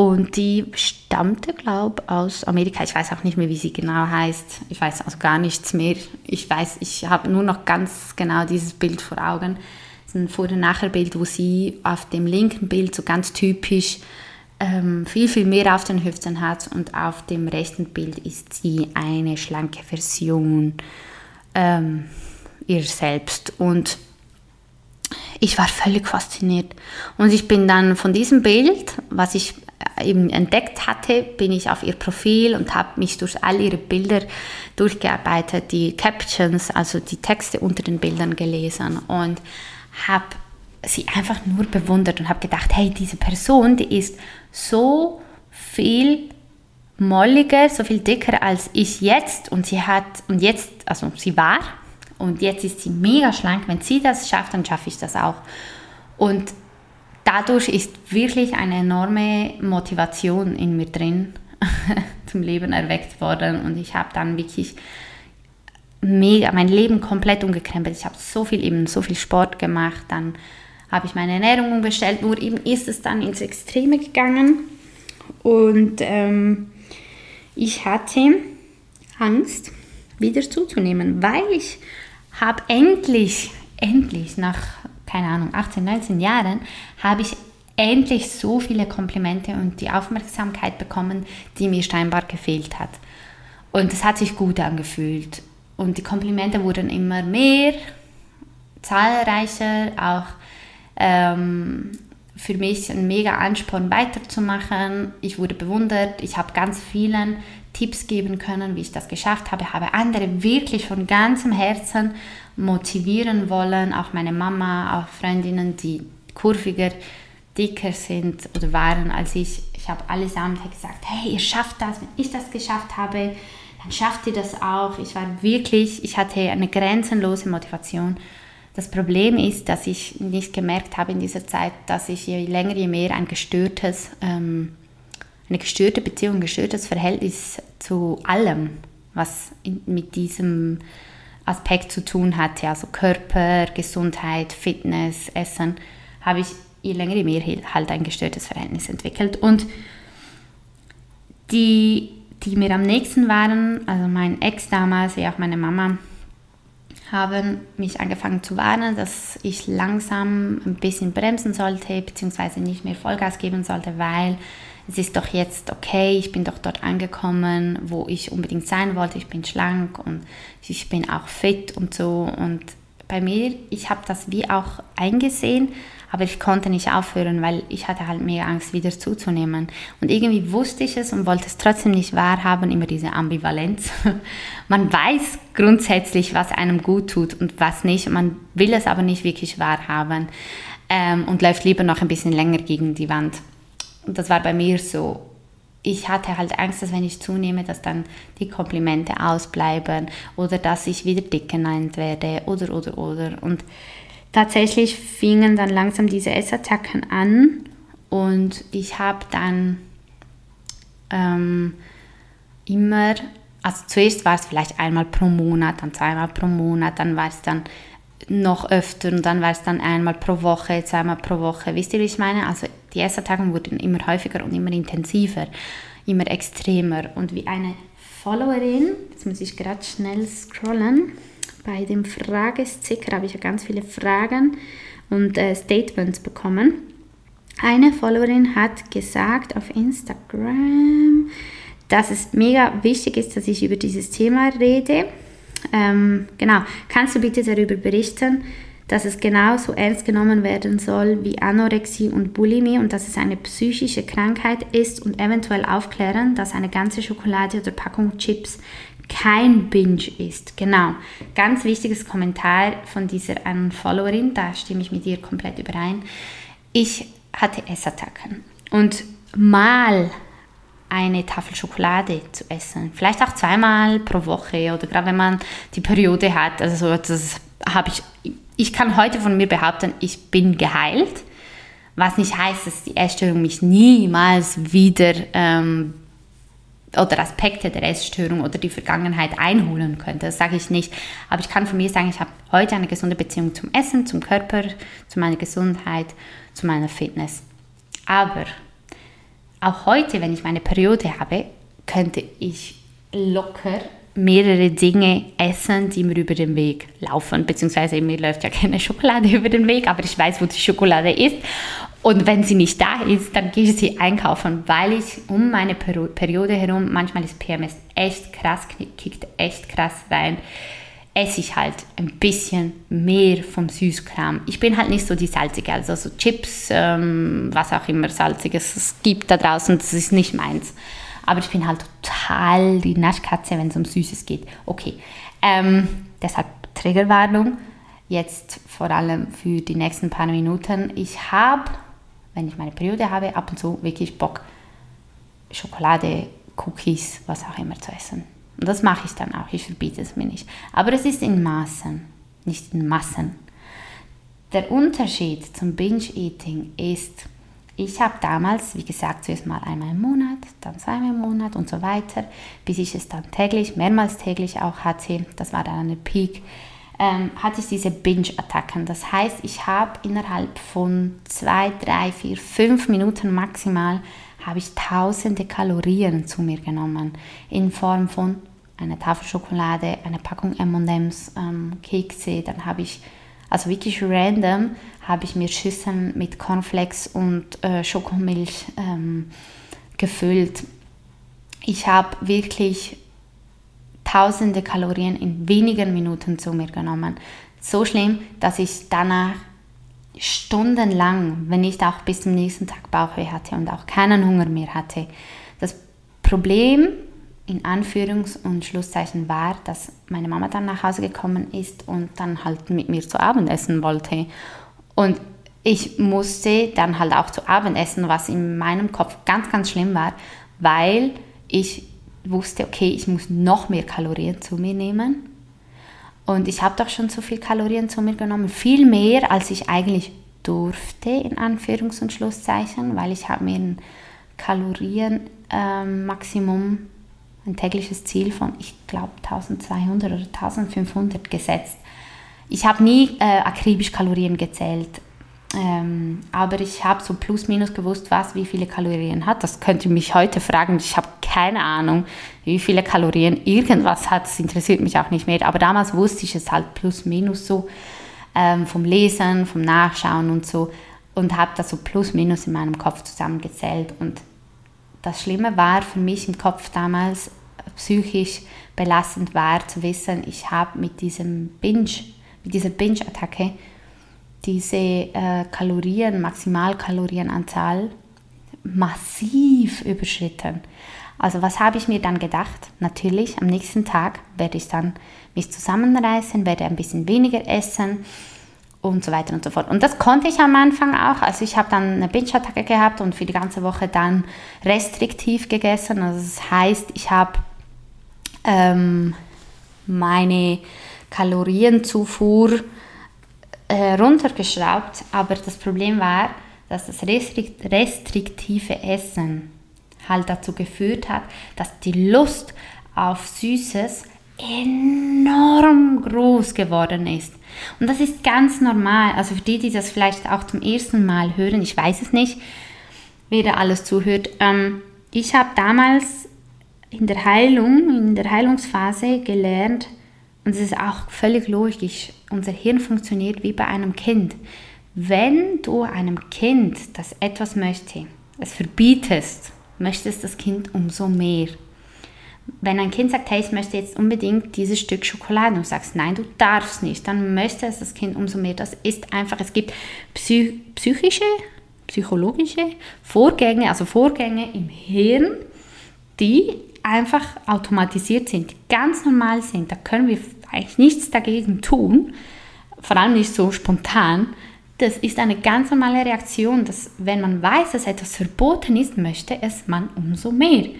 Und die stammte, glaube ich, aus Amerika. Ich weiß auch nicht mehr, wie sie genau heißt. Ich weiß also gar nichts mehr. Ich weiß, ich habe nur noch ganz genau dieses Bild vor Augen. Das ist ein Vor- und Nachher-Bild, wo sie auf dem linken Bild so ganz typisch ähm, viel, viel mehr auf den Hüften hat und auf dem rechten Bild ist sie eine schlanke Version ähm, ihr selbst. Und ich war völlig fasziniert. Und ich bin dann von diesem Bild, was ich eben entdeckt hatte, bin ich auf ihr Profil und habe mich durch all ihre Bilder durchgearbeitet, die Captions, also die Texte unter den Bildern gelesen und habe sie einfach nur bewundert und habe gedacht, hey, diese Person, die ist so viel molliger, so viel dicker als ich jetzt und sie hat und jetzt, also sie war und jetzt ist sie mega schlank. Wenn sie das schafft, dann schaffe ich das auch. Und dadurch ist wirklich eine enorme Motivation in mir drin zum Leben erweckt worden. Und ich habe dann wirklich mega mein Leben komplett umgekrempelt. Ich habe so viel eben so viel Sport gemacht, dann habe ich meine Ernährung umgestellt, nur eben ist es dann ins Extreme gegangen. Und ähm, ich hatte Angst wieder zuzunehmen, weil ich habe endlich endlich nach keine Ahnung, 18, 19 Jahren, habe ich endlich so viele Komplimente und die Aufmerksamkeit bekommen, die mir scheinbar gefehlt hat. Und es hat sich gut angefühlt. Und die Komplimente wurden immer mehr, zahlreicher, auch ähm, für mich ein mega Ansporn weiterzumachen. Ich wurde bewundert, ich habe ganz vielen Tipps geben können, wie ich das geschafft habe, habe andere wirklich von ganzem Herzen motivieren wollen, auch meine Mama, auch Freundinnen, die kurviger, dicker sind oder waren als ich. Ich habe allesamt gesagt, hey, ihr schafft das, wenn ich das geschafft habe, dann schafft ihr das auch. Ich war wirklich, ich hatte eine grenzenlose Motivation. Das Problem ist, dass ich nicht gemerkt habe in dieser Zeit, dass ich je länger, je mehr ein gestörtes, ähm, eine gestörte Beziehung, ein gestörtes Verhältnis zu allem, was in, mit diesem Aspekt zu tun hatte, also Körper, Gesundheit, Fitness, Essen, habe ich je länger, je mehr halt ein gestörtes Verhältnis entwickelt. Und die, die mir am nächsten waren, also mein Ex damals, wie auch meine Mama, haben mich angefangen zu warnen, dass ich langsam ein bisschen bremsen sollte, beziehungsweise nicht mehr Vollgas geben sollte, weil es ist doch jetzt okay, ich bin doch dort angekommen, wo ich unbedingt sein wollte, ich bin schlank und ich bin auch fit und so. Und bei mir, ich habe das wie auch eingesehen, aber ich konnte nicht aufhören, weil ich hatte halt mega Angst, wieder zuzunehmen. Und irgendwie wusste ich es und wollte es trotzdem nicht wahrhaben, immer diese Ambivalenz. Man weiß grundsätzlich, was einem gut tut und was nicht. Man will es aber nicht wirklich wahrhaben ähm, und läuft lieber noch ein bisschen länger gegen die Wand. Und das war bei mir so. Ich hatte halt Angst, dass wenn ich zunehme, dass dann die Komplimente ausbleiben oder dass ich wieder dick genannt werde oder, oder, oder. Und tatsächlich fingen dann langsam diese Essattacken an und ich habe dann ähm, immer, also zuerst war es vielleicht einmal pro Monat, dann zweimal pro Monat, dann war es dann noch öfter und dann war es dann einmal pro Woche, zweimal pro Woche. Wisst ihr, wie ich meine? Also die Essattacken wurden immer häufiger und immer intensiver, immer extremer. Und wie eine Followerin, jetzt muss ich gerade schnell scrollen, bei dem Fragesticker habe ich ja ganz viele Fragen und äh, Statements bekommen. Eine Followerin hat gesagt auf Instagram, dass es mega wichtig ist, dass ich über dieses Thema rede. Ähm, genau, kannst du bitte darüber berichten, dass es genauso ernst genommen werden soll wie Anorexie und Bulimie und dass es eine psychische Krankheit ist und eventuell aufklären, dass eine ganze Schokolade oder Packung Chips kein Binge ist. Genau. Ganz wichtiges Kommentar von dieser einen Followerin, da stimme ich mit ihr komplett überein. Ich hatte Essattacken und mal eine Tafel Schokolade zu essen. Vielleicht auch zweimal pro Woche oder gerade wenn man die Periode hat. Also das habe ich. Ich kann heute von mir behaupten, ich bin geheilt. Was nicht heißt, dass die Essstörung mich niemals wieder ähm, oder Aspekte der Essstörung oder die Vergangenheit einholen könnte. Das sage ich nicht. Aber ich kann von mir sagen, ich habe heute eine gesunde Beziehung zum Essen, zum Körper, zu meiner Gesundheit, zu meiner Fitness. Aber auch heute, wenn ich meine Periode habe, könnte ich locker mehrere Dinge essen, die mir über den Weg laufen. Beziehungsweise mir läuft ja keine Schokolade über den Weg, aber ich weiß, wo die Schokolade ist. Und wenn sie nicht da ist, dann gehe ich sie einkaufen, weil ich um meine Periode herum, manchmal ist PMS echt krass, kickt echt krass rein, esse ich halt ein bisschen mehr vom Süßkram. Ich bin halt nicht so die salzige, also so Chips, ähm, was auch immer salziges es gibt da draußen, das ist nicht meins. Aber ich bin halt total die Naschkatze, wenn es um Süßes geht. Okay, ähm, deshalb Triggerwarnung. Jetzt vor allem für die nächsten paar Minuten. Ich habe wenn ich meine Periode habe, ab und zu wirklich Bock, Schokolade, Cookies, was auch immer zu essen. Und das mache ich dann auch, ich verbiete es mir nicht. Aber es ist in Maßen, nicht in Massen. Der Unterschied zum Binge-Eating ist, ich habe damals, wie gesagt, zuerst mal einmal im Monat, dann zweimal im Monat und so weiter, bis ich es dann täglich, mehrmals täglich auch hatte. Das war dann eine Peak ähm, hatte ich diese Binge-Attacken. Das heißt, ich habe innerhalb von zwei, drei, vier, fünf Minuten maximal habe ich tausende Kalorien zu mir genommen in Form von einer Tafel Schokolade, einer Packung M&M's, ähm, Kekse, dann habe ich also wirklich random habe ich mir Schüsseln mit Cornflakes und äh, Schokomilch ähm, gefüllt. Ich habe wirklich tausende Kalorien in wenigen Minuten zu mir genommen. So schlimm, dass ich danach stundenlang, wenn nicht auch bis zum nächsten Tag Bauchweh hatte und auch keinen Hunger mehr hatte. Das Problem in Anführungs- und Schlusszeichen war, dass meine Mama dann nach Hause gekommen ist und dann halt mit mir zu Abend essen wollte. Und ich musste dann halt auch zu Abend essen, was in meinem Kopf ganz, ganz schlimm war, weil ich wusste, okay, ich muss noch mehr Kalorien zu mir nehmen. Und ich habe doch schon so viel Kalorien zu mir genommen, viel mehr, als ich eigentlich durfte, in Anführungs- und Schlusszeichen, weil ich habe mir ein Kalorienmaximum, ähm, ein tägliches Ziel von, ich glaube, 1200 oder 1500 gesetzt. Ich habe nie äh, akribisch Kalorien gezählt. Ähm, aber ich habe so plus minus gewusst, was wie viele Kalorien hat. Das könnt ihr mich heute fragen. Ich habe keine Ahnung, wie viele Kalorien irgendwas hat. Das interessiert mich auch nicht mehr. Aber damals wusste ich es halt plus minus so ähm, vom Lesen, vom Nachschauen und so. Und habe das so plus minus in meinem Kopf zusammengezählt. Und das Schlimme war für mich im Kopf damals psychisch belastend war zu wissen, ich habe mit diesem Binge, mit dieser Binge-Attacke diese äh, Kalorien, Maximalkalorienanzahl massiv überschritten. Also was habe ich mir dann gedacht? Natürlich, am nächsten Tag werde ich dann mich zusammenreißen, werde ein bisschen weniger essen und so weiter und so fort. Und das konnte ich am Anfang auch. Also ich habe dann eine Binge-Attacke gehabt und für die ganze Woche dann restriktiv gegessen. Also das heißt, ich habe ähm, meine Kalorienzufuhr äh, runtergeschraubt, aber das Problem war, dass das restrikt restriktive Essen halt dazu geführt hat, dass die Lust auf Süßes enorm groß geworden ist. Und das ist ganz normal. Also für die, die das vielleicht auch zum ersten Mal hören, ich weiß es nicht, wer da alles zuhört. Ähm, ich habe damals in der Heilung, in der Heilungsphase gelernt, und es ist auch völlig logisch, unser Hirn funktioniert wie bei einem Kind. Wenn du einem Kind, das etwas möchte, es verbietest, möchtest das Kind umso mehr. wenn ein Kind sagt, hey, ich möchte jetzt unbedingt dieses Stück Schokolade und du sagst, nein, du darfst nicht, dann möchte es das Kind umso mehr. Das ist einfach, es gibt psych psychische, psychologische Vorgänge, also Vorgänge im Hirn, die einfach automatisiert sind, ganz normal sind. Da können wir eigentlich nichts dagegen tun, vor allem nicht so spontan. Das ist eine ganz normale Reaktion, dass wenn man weiß, dass etwas verboten ist, möchte es man umso mehr.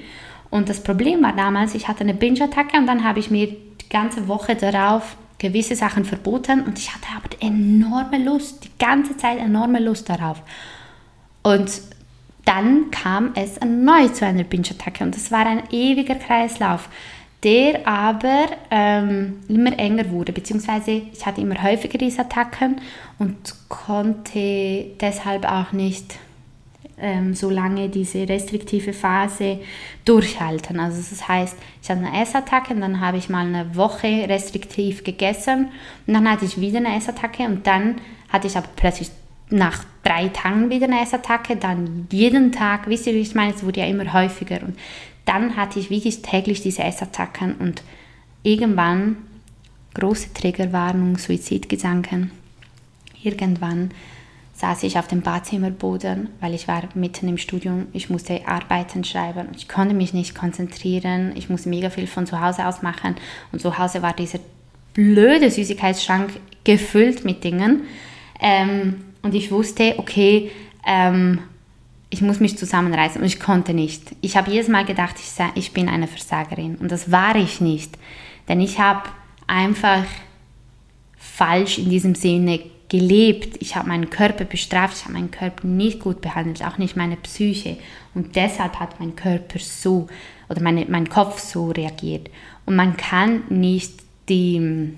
Und das Problem war damals, ich hatte eine Binge-Attacke und dann habe ich mir die ganze Woche darauf gewisse Sachen verboten und ich hatte aber enorme Lust, die ganze Zeit enorme Lust darauf. Und dann kam es erneut zu einer Binge-Attacke und das war ein ewiger Kreislauf, der aber ähm, immer enger wurde, beziehungsweise ich hatte immer häufiger diese Attacken und konnte deshalb auch nicht ähm, so lange diese restriktive Phase durchhalten. Also das heißt, ich hatte eine Essattacke und dann habe ich mal eine Woche restriktiv gegessen und dann hatte ich wieder eine Essattacke und dann hatte ich aber plötzlich nach drei Tagen wieder eine Essattacke, dann jeden Tag, wisst ihr, wie ich meine, es wurde ja immer häufiger. Und dann hatte ich wirklich täglich diese Essattacken und irgendwann große Triggerwarnung, Suizidgedanken. Irgendwann saß ich auf dem Badzimmerboden, weil ich war mitten im Studium, ich musste Arbeiten schreiben und ich konnte mich nicht konzentrieren, ich musste mega viel von zu Hause aus machen. Und zu Hause war dieser blöde Süßigkeitsschrank gefüllt mit Dingen. Ähm, und ich wusste, okay, ähm, ich muss mich zusammenreißen. Und ich konnte nicht. Ich habe jedes Mal gedacht, ich, ich bin eine Versagerin. Und das war ich nicht, denn ich habe einfach falsch in diesem Sinne gelebt. Ich habe meinen Körper bestraft, ich habe meinen Körper nicht gut behandelt, auch nicht meine Psyche. Und deshalb hat mein Körper so oder meine, mein Kopf so reagiert. Und man kann nicht die,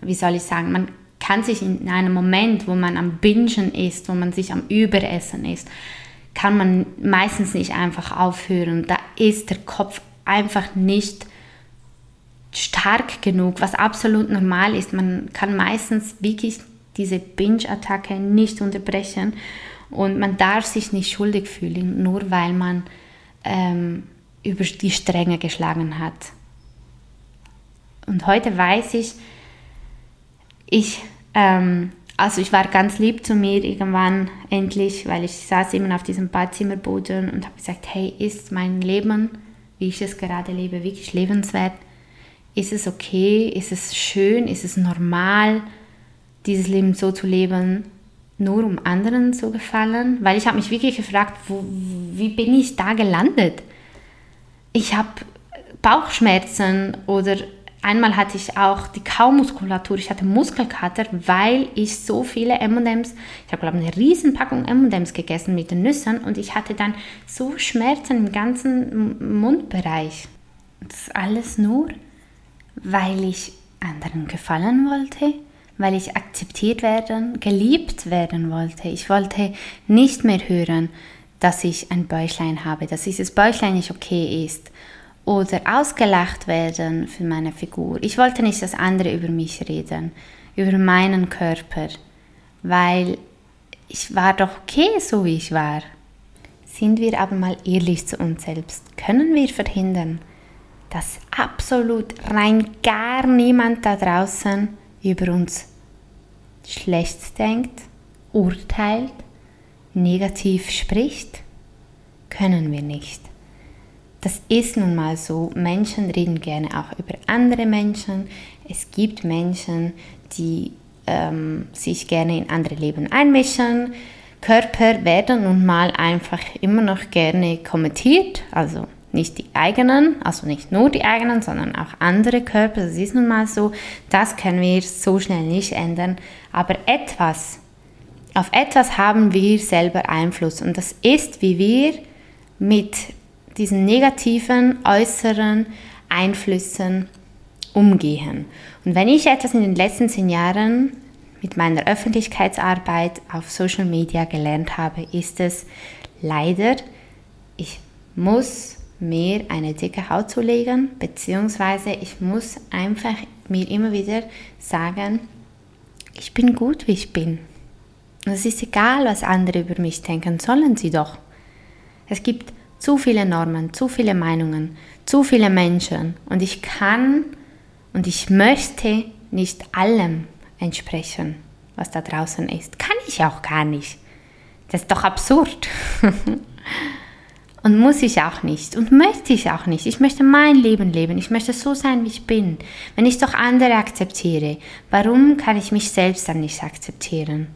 wie soll ich sagen, man kann sich in einem Moment, wo man am Bingen ist, wo man sich am Überessen ist, kann man meistens nicht einfach aufhören. Da ist der Kopf einfach nicht stark genug, was absolut normal ist. Man kann meistens wirklich diese Binge-Attacke nicht unterbrechen und man darf sich nicht schuldig fühlen, nur weil man ähm, über die Stränge geschlagen hat. Und heute weiß ich, ich ähm, also ich war ganz lieb zu mir irgendwann endlich, weil ich saß immer auf diesem Badzimmerboden und habe gesagt, hey, ist mein Leben, wie ich es gerade lebe, wirklich lebenswert? Ist es okay? Ist es schön? Ist es normal, dieses Leben so zu leben, nur um anderen zu gefallen? Weil ich habe mich wirklich gefragt, wo, wie bin ich da gelandet? Ich habe Bauchschmerzen oder Einmal hatte ich auch die Kaumuskulatur, ich hatte Muskelkater, weil ich so viele M&M's, ich habe glaube eine riesen Packung M&M's gegessen mit den Nüssen und ich hatte dann so Schmerzen im ganzen Mundbereich. Das alles nur, weil ich anderen gefallen wollte, weil ich akzeptiert werden, geliebt werden wollte. Ich wollte nicht mehr hören, dass ich ein Bäuchlein habe, dass dieses Bäuchlein nicht okay ist oder ausgelacht werden für meine Figur. Ich wollte nicht, dass andere über mich reden, über meinen Körper, weil ich war doch okay, so wie ich war. Sind wir aber mal ehrlich zu uns selbst, können wir verhindern, dass absolut rein gar niemand da draußen über uns schlecht denkt, urteilt, negativ spricht? Können wir nicht. Das ist nun mal so. Menschen reden gerne auch über andere Menschen. Es gibt Menschen, die ähm, sich gerne in andere Leben einmischen. Körper werden nun mal einfach immer noch gerne kommentiert, also nicht die eigenen, also nicht nur die eigenen, sondern auch andere Körper. Das ist nun mal so. Das können wir so schnell nicht ändern. Aber etwas, auf etwas haben wir selber Einfluss und das ist, wie wir mit diesen negativen äußeren Einflüssen umgehen. Und wenn ich etwas in den letzten zehn Jahren mit meiner Öffentlichkeitsarbeit auf Social Media gelernt habe, ist es leider, ich muss mir eine dicke Haut zulegen, beziehungsweise ich muss einfach mir immer wieder sagen, ich bin gut, wie ich bin. Und es ist egal, was andere über mich denken, sollen sie doch. Es gibt zu viele Normen, zu viele Meinungen, zu viele Menschen und ich kann und ich möchte nicht allem entsprechen, was da draußen ist. Kann ich auch gar nicht. Das ist doch absurd. und muss ich auch nicht und möchte ich auch nicht. Ich möchte mein Leben leben. Ich möchte so sein, wie ich bin. Wenn ich doch andere akzeptiere, warum kann ich mich selbst dann nicht akzeptieren?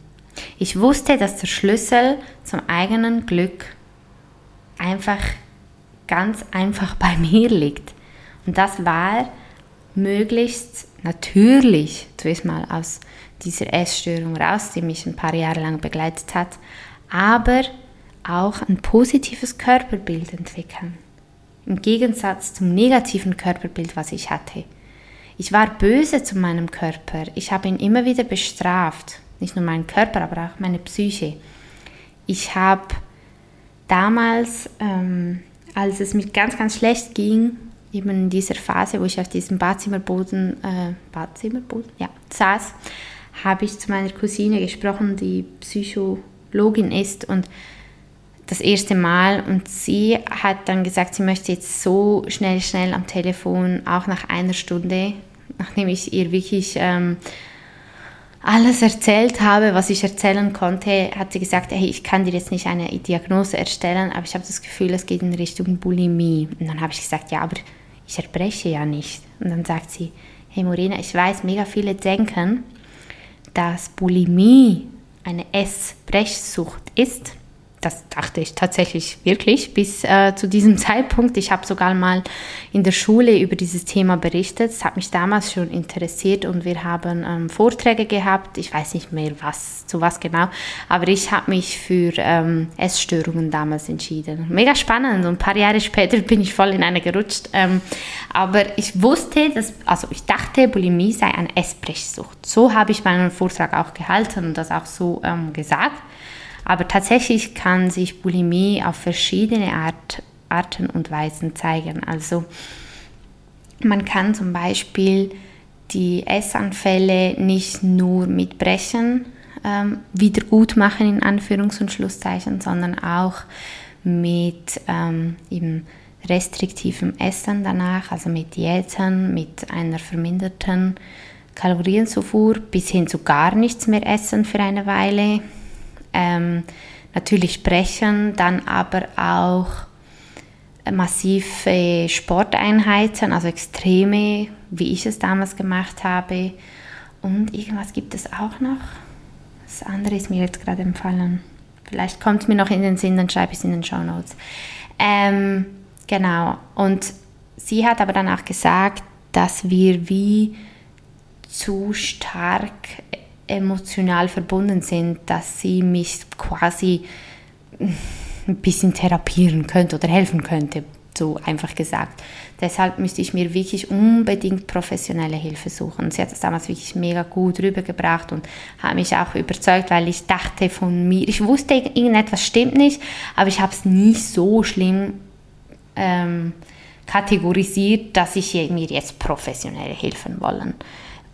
Ich wusste, dass der Schlüssel zum eigenen Glück einfach ganz einfach bei mir liegt. Und das war möglichst natürlich, zuerst mal aus dieser Essstörung raus, die mich ein paar Jahre lang begleitet hat, aber auch ein positives Körperbild entwickeln. Im Gegensatz zum negativen Körperbild, was ich hatte. Ich war böse zu meinem Körper. Ich habe ihn immer wieder bestraft. Nicht nur meinen Körper, aber auch meine Psyche. Ich habe damals, ähm, als es mir ganz, ganz schlecht ging, eben in dieser Phase, wo ich auf diesem Badzimmerboden, äh, Badzimmerboden, ja, saß, habe ich zu meiner Cousine gesprochen, die Psychologin ist und das erste Mal. Und sie hat dann gesagt, sie möchte jetzt so schnell, schnell am Telefon, auch nach einer Stunde, nachdem ich ihr wirklich ähm, alles erzählt habe, was ich erzählen konnte, hat sie gesagt, hey, ich kann dir jetzt nicht eine Diagnose erstellen, aber ich habe das Gefühl, es geht in Richtung Bulimie. Und dann habe ich gesagt, ja, aber ich erbreche ja nicht. Und dann sagt sie, hey Morena, ich weiß, mega viele denken, dass Bulimie eine Essbrechsucht ist das dachte ich tatsächlich wirklich bis äh, zu diesem Zeitpunkt. Ich habe sogar mal in der Schule über dieses Thema berichtet. Es hat mich damals schon interessiert und wir haben ähm, Vorträge gehabt. Ich weiß nicht mehr was, zu was genau, aber ich habe mich für ähm, Essstörungen damals entschieden. Mega spannend und ein paar Jahre später bin ich voll in eine gerutscht. Ähm, aber ich wusste, dass, also ich dachte, Bulimie sei eine Essbrechsucht. So habe ich meinen Vortrag auch gehalten und das auch so ähm, gesagt. Aber tatsächlich kann sich Bulimie auf verschiedene Art, Arten und Weisen zeigen. Also man kann zum Beispiel die Essanfälle nicht nur mit Brechen ähm, wieder gut machen, in Anführungs- und Schlusszeichen, sondern auch mit ähm, eben restriktivem Essen danach, also mit Diäten, mit einer verminderten Kalorienzufuhr bis hin zu gar nichts mehr essen für eine Weile, ähm, natürlich sprechen, dann aber auch massive Sporteinheiten, also extreme, wie ich es damals gemacht habe. Und irgendwas gibt es auch noch. Das andere ist mir jetzt gerade empfallen. Vielleicht kommt es mir noch in den Sinn, dann schreibe ich es in den Show Notes. Ähm, genau. Und sie hat aber dann auch gesagt, dass wir wie zu stark emotional verbunden sind, dass sie mich quasi ein bisschen therapieren könnte oder helfen könnte, so einfach gesagt. Deshalb müsste ich mir wirklich unbedingt professionelle Hilfe suchen. Sie hat es damals wirklich mega gut rübergebracht und hat mich auch überzeugt, weil ich dachte von mir, ich wusste, irgendetwas stimmt nicht, aber ich habe es nicht so schlimm ähm, kategorisiert, dass ich mir jetzt professionelle helfen wollen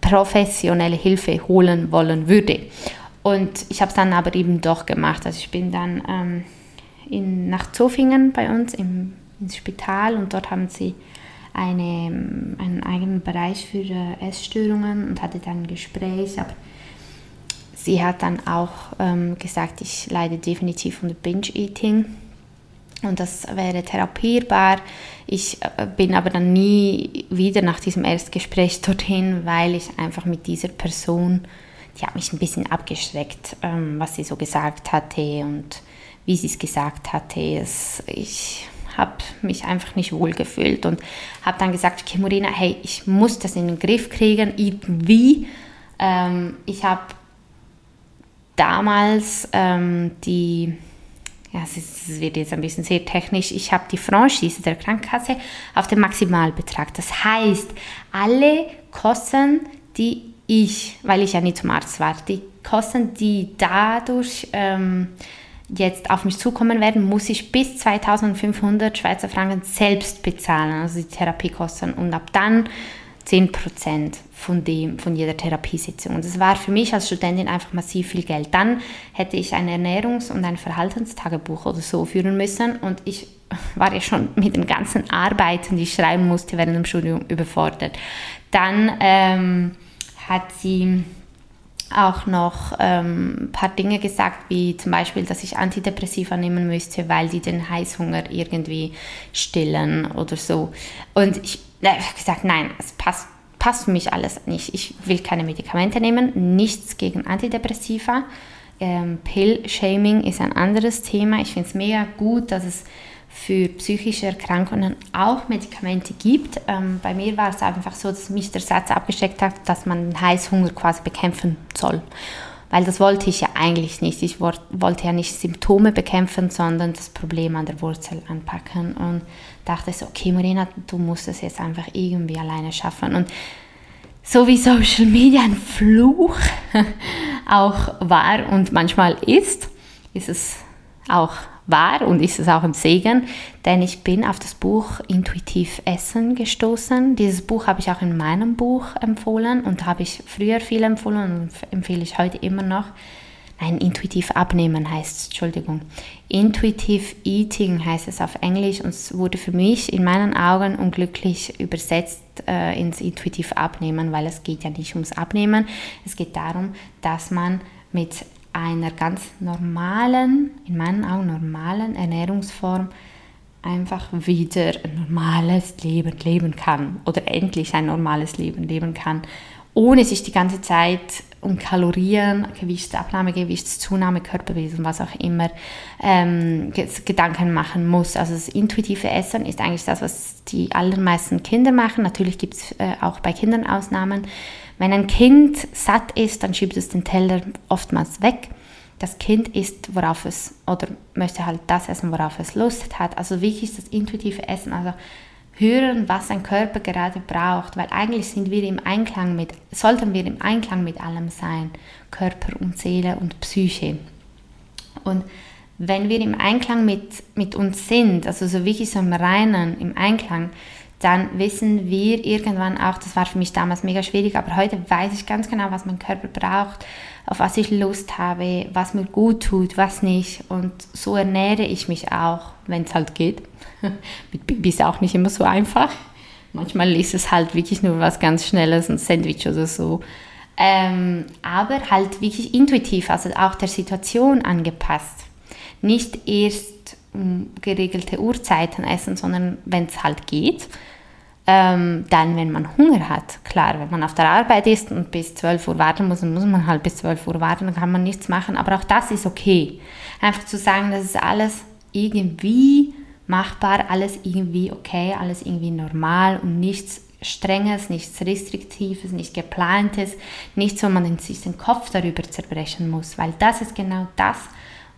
professionelle Hilfe holen wollen würde. Und ich habe es dann aber eben doch gemacht. Also ich bin dann ähm, in, nach Zofingen bei uns im, ins Spital und dort haben sie eine, einen eigenen Bereich für äh, Essstörungen und hatte dann ein Gespräch. Aber sie hat dann auch ähm, gesagt, ich leide definitiv unter Binge-Eating und das wäre therapierbar. Ich äh, bin aber dann nie wieder nach diesem Erstgespräch dorthin, weil ich einfach mit dieser Person, die hat mich ein bisschen abgeschreckt, ähm, was sie so gesagt hatte und wie sie es gesagt hatte. Es, ich habe mich einfach nicht wohl gefühlt und habe dann gesagt, okay, Morena, hey, ich muss das in den Griff kriegen, irgendwie. Ähm, ich habe damals ähm, die ja, es wird jetzt ein bisschen sehr technisch, ich habe die Franchise der Krankenkasse auf den Maximalbetrag. Das heißt, alle Kosten, die ich, weil ich ja nicht zum Arzt war, die Kosten, die dadurch ähm, jetzt auf mich zukommen werden, muss ich bis 2500 Schweizer Franken selbst bezahlen, also die Therapiekosten. Und ab dann 10% von, dem, von jeder Therapiesitzung. Und das war für mich als Studentin einfach massiv viel Geld. Dann hätte ich ein Ernährungs- und ein Verhaltenstagebuch oder so führen müssen und ich war ja schon mit den ganzen Arbeiten, die ich schreiben musste während dem Studium, überfordert. Dann ähm, hat sie auch noch ähm, ein paar Dinge gesagt, wie zum Beispiel, dass ich Antidepressiva nehmen müsste, weil die den Heißhunger irgendwie stillen oder so. Und ich habe gesagt, nein, es passt, passt für mich alles nicht. Ich will keine Medikamente nehmen, nichts gegen Antidepressiva. Ähm, Pill-Shaming ist ein anderes Thema. Ich finde es mega gut, dass es für psychische Erkrankungen auch Medikamente gibt. Ähm, bei mir war es einfach so, dass mich der Satz abgesteckt hat, dass man den Heißhunger quasi bekämpfen soll. Weil das wollte ich ja eigentlich nicht. Ich wollte ja nicht Symptome bekämpfen, sondern das Problem an der Wurzel anpacken. Und dachte so, okay, Marina, du musst es jetzt einfach irgendwie alleine schaffen. Und so wie Social Media ein Fluch auch war und manchmal ist, ist es auch war und ist es auch im Segen, denn ich bin auf das Buch Intuitiv Essen gestoßen. Dieses Buch habe ich auch in meinem Buch empfohlen und habe ich früher viel empfohlen und empfehle ich heute immer noch. Nein, intuitiv abnehmen heißt es, Entschuldigung. Intuitive Eating heißt es auf Englisch und es wurde für mich in meinen Augen unglücklich übersetzt äh, ins intuitiv abnehmen, weil es geht ja nicht ums Abnehmen, es geht darum, dass man mit einer ganz normalen, in meinen Augen normalen Ernährungsform einfach wieder ein normales Leben leben kann oder endlich ein normales Leben leben kann, ohne sich die ganze Zeit um Kalorien, Gewichtsabnahme, Gewichtszunahme, Körperwesen, was auch immer, ähm, Gedanken machen muss. Also das intuitive Essen ist eigentlich das, was die allermeisten Kinder machen. Natürlich gibt es äh, auch bei Kindern Ausnahmen. Wenn ein Kind satt ist, dann schiebt es den Teller oftmals weg. Das Kind isst, worauf es, oder möchte halt das essen, worauf es Lust hat. Also wirklich das intuitive Essen, also hören, was ein Körper gerade braucht, weil eigentlich sind wir im Einklang mit, sollten wir im Einklang mit allem sein, Körper und Seele und Psyche. Und wenn wir im Einklang mit, mit uns sind, also so wirklich so im Reinen, im Einklang, dann wissen wir irgendwann auch, das war für mich damals mega schwierig, aber heute weiß ich ganz genau, was mein Körper braucht, auf was ich Lust habe, was mir gut tut, was nicht. Und so ernähre ich mich auch, wenn es halt geht. Mit Baby ist auch nicht immer so einfach. Manchmal ist es halt wirklich nur was ganz Schnelles, ein Sandwich oder so. Ähm, aber halt wirklich intuitiv, also auch der Situation angepasst. Nicht erst um geregelte Uhrzeiten essen, sondern wenn es halt geht ähm, dann, wenn man Hunger hat, klar, wenn man auf der Arbeit ist und bis 12 Uhr warten muss, dann muss man halt bis 12 Uhr warten, dann kann man nichts machen. Aber auch das ist okay. Einfach zu sagen, das ist alles irgendwie machbar, alles irgendwie okay, alles irgendwie normal und nichts Strenges, nichts Restriktives, nichts Geplantes, nichts, wo man sich den Kopf darüber zerbrechen muss, weil das ist genau das,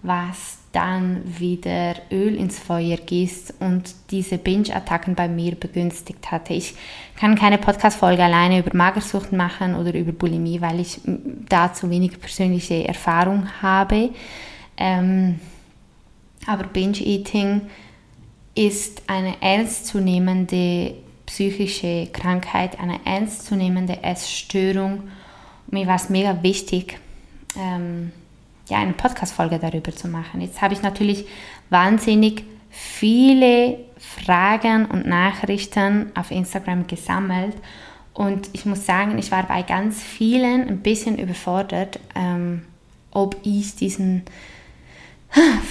was dann wieder Öl ins Feuer gießt und diese Binge-Attacken bei mir begünstigt hatte. Ich kann keine Podcast-Folge alleine über Magersucht machen oder über Bulimie, weil ich da zu wenig persönliche Erfahrung habe. Ähm, aber Binge-Eating ist eine ernstzunehmende psychische Krankheit, eine ernstzunehmende Essstörung. Mir war es mega wichtig, ähm, ja, eine Podcast-Folge darüber zu machen. Jetzt habe ich natürlich wahnsinnig viele Fragen und Nachrichten auf Instagram gesammelt und ich muss sagen, ich war bei ganz vielen ein bisschen überfordert, ähm, ob ich diesen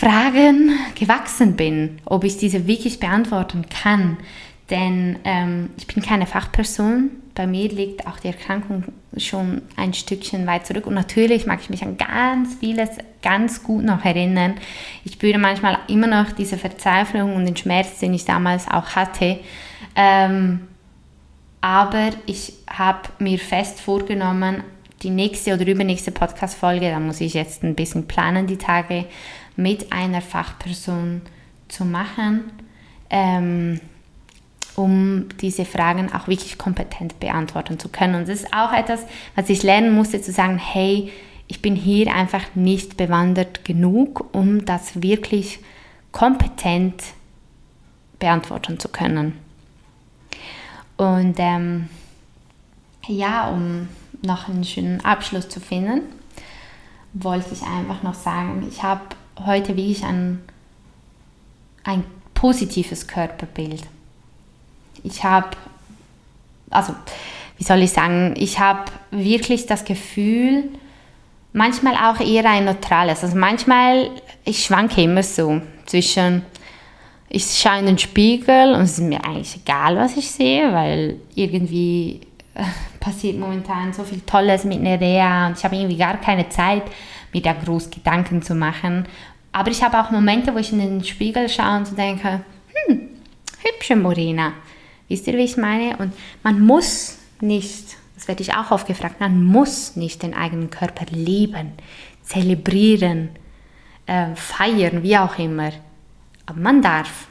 Fragen gewachsen bin, ob ich diese wirklich beantworten kann. Denn ähm, ich bin keine Fachperson. Bei mir liegt auch die Erkrankung schon ein Stückchen weit zurück. Und natürlich mag ich mich an ganz vieles ganz gut noch erinnern. Ich spüre manchmal immer noch diese Verzweiflung und den Schmerz, den ich damals auch hatte. Ähm, aber ich habe mir fest vorgenommen, die nächste oder übernächste Podcast-Folge, da muss ich jetzt ein bisschen planen, die Tage, mit einer Fachperson zu machen. Ähm, um diese Fragen auch wirklich kompetent beantworten zu können. Und das ist auch etwas, was ich lernen musste, zu sagen, hey, ich bin hier einfach nicht bewandert genug, um das wirklich kompetent beantworten zu können. Und ähm, ja, um noch einen schönen Abschluss zu finden, wollte ich einfach noch sagen, ich habe heute wirklich ein, ein positives Körperbild. Ich habe, also wie soll ich sagen, ich habe wirklich das Gefühl, manchmal auch eher ein neutrales. Also manchmal, ich schwanke immer so zwischen, ich schaue in den Spiegel und es ist mir eigentlich egal, was ich sehe, weil irgendwie äh, passiert momentan so viel Tolles mit Nerea und ich habe irgendwie gar keine Zeit, mir da groß Gedanken zu machen. Aber ich habe auch Momente, wo ich in den Spiegel schaue und denke, hm, hübsche Morena. Wisst ihr, wie ich meine? Und man muss nicht, das werde ich auch oft gefragt, man muss nicht den eigenen Körper lieben, zelebrieren, äh, feiern, wie auch immer. Aber man darf.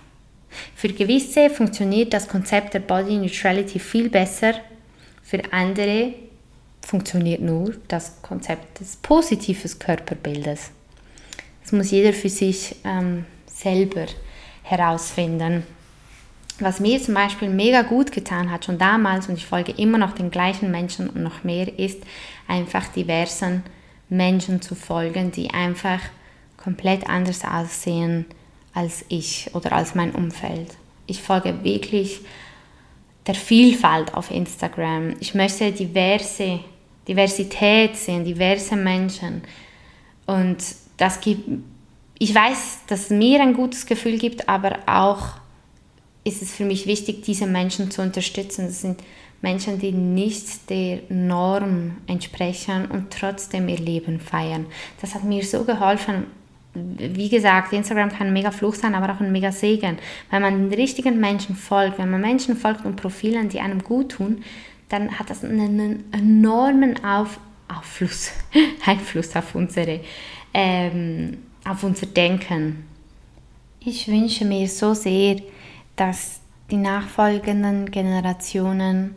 Für gewisse funktioniert das Konzept der Body Neutrality viel besser. Für andere funktioniert nur das Konzept des positiven Körperbildes. Das muss jeder für sich ähm, selber herausfinden. Was mir zum Beispiel mega gut getan hat, schon damals, und ich folge immer noch den gleichen Menschen und noch mehr, ist einfach diversen Menschen zu folgen, die einfach komplett anders aussehen als ich oder als mein Umfeld. Ich folge wirklich der Vielfalt auf Instagram. Ich möchte diverse, Diversität sehen, diverse Menschen. Und das gibt, ich weiß, dass es mir ein gutes Gefühl gibt, aber auch ist es für mich wichtig, diese Menschen zu unterstützen. Das sind Menschen, die nicht der Norm entsprechen und trotzdem ihr Leben feiern. Das hat mir so geholfen. Wie gesagt, Instagram kann ein mega Fluch sein, aber auch ein mega Segen. Wenn man den richtigen Menschen folgt, wenn man Menschen folgt und Profilen, die einem gut tun, dann hat das einen enormen auf Auffluss, Einfluss auf unsere, ähm, auf unser Denken. Ich wünsche mir so sehr, dass die nachfolgenden Generationen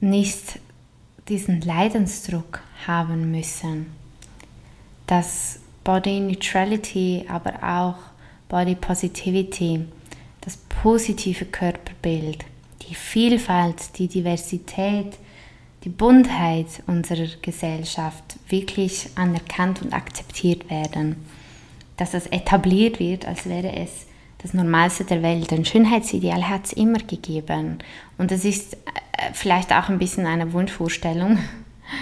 nicht diesen Leidensdruck haben müssen, dass Body Neutrality, aber auch Body Positivity, das positive Körperbild, die Vielfalt, die Diversität, die Buntheit unserer Gesellschaft wirklich anerkannt und akzeptiert werden, dass das etabliert wird, als wäre es das Normalste der Welt. Ein Schönheitsideal hat es immer gegeben. Und es ist äh, vielleicht auch ein bisschen eine Wunschvorstellung,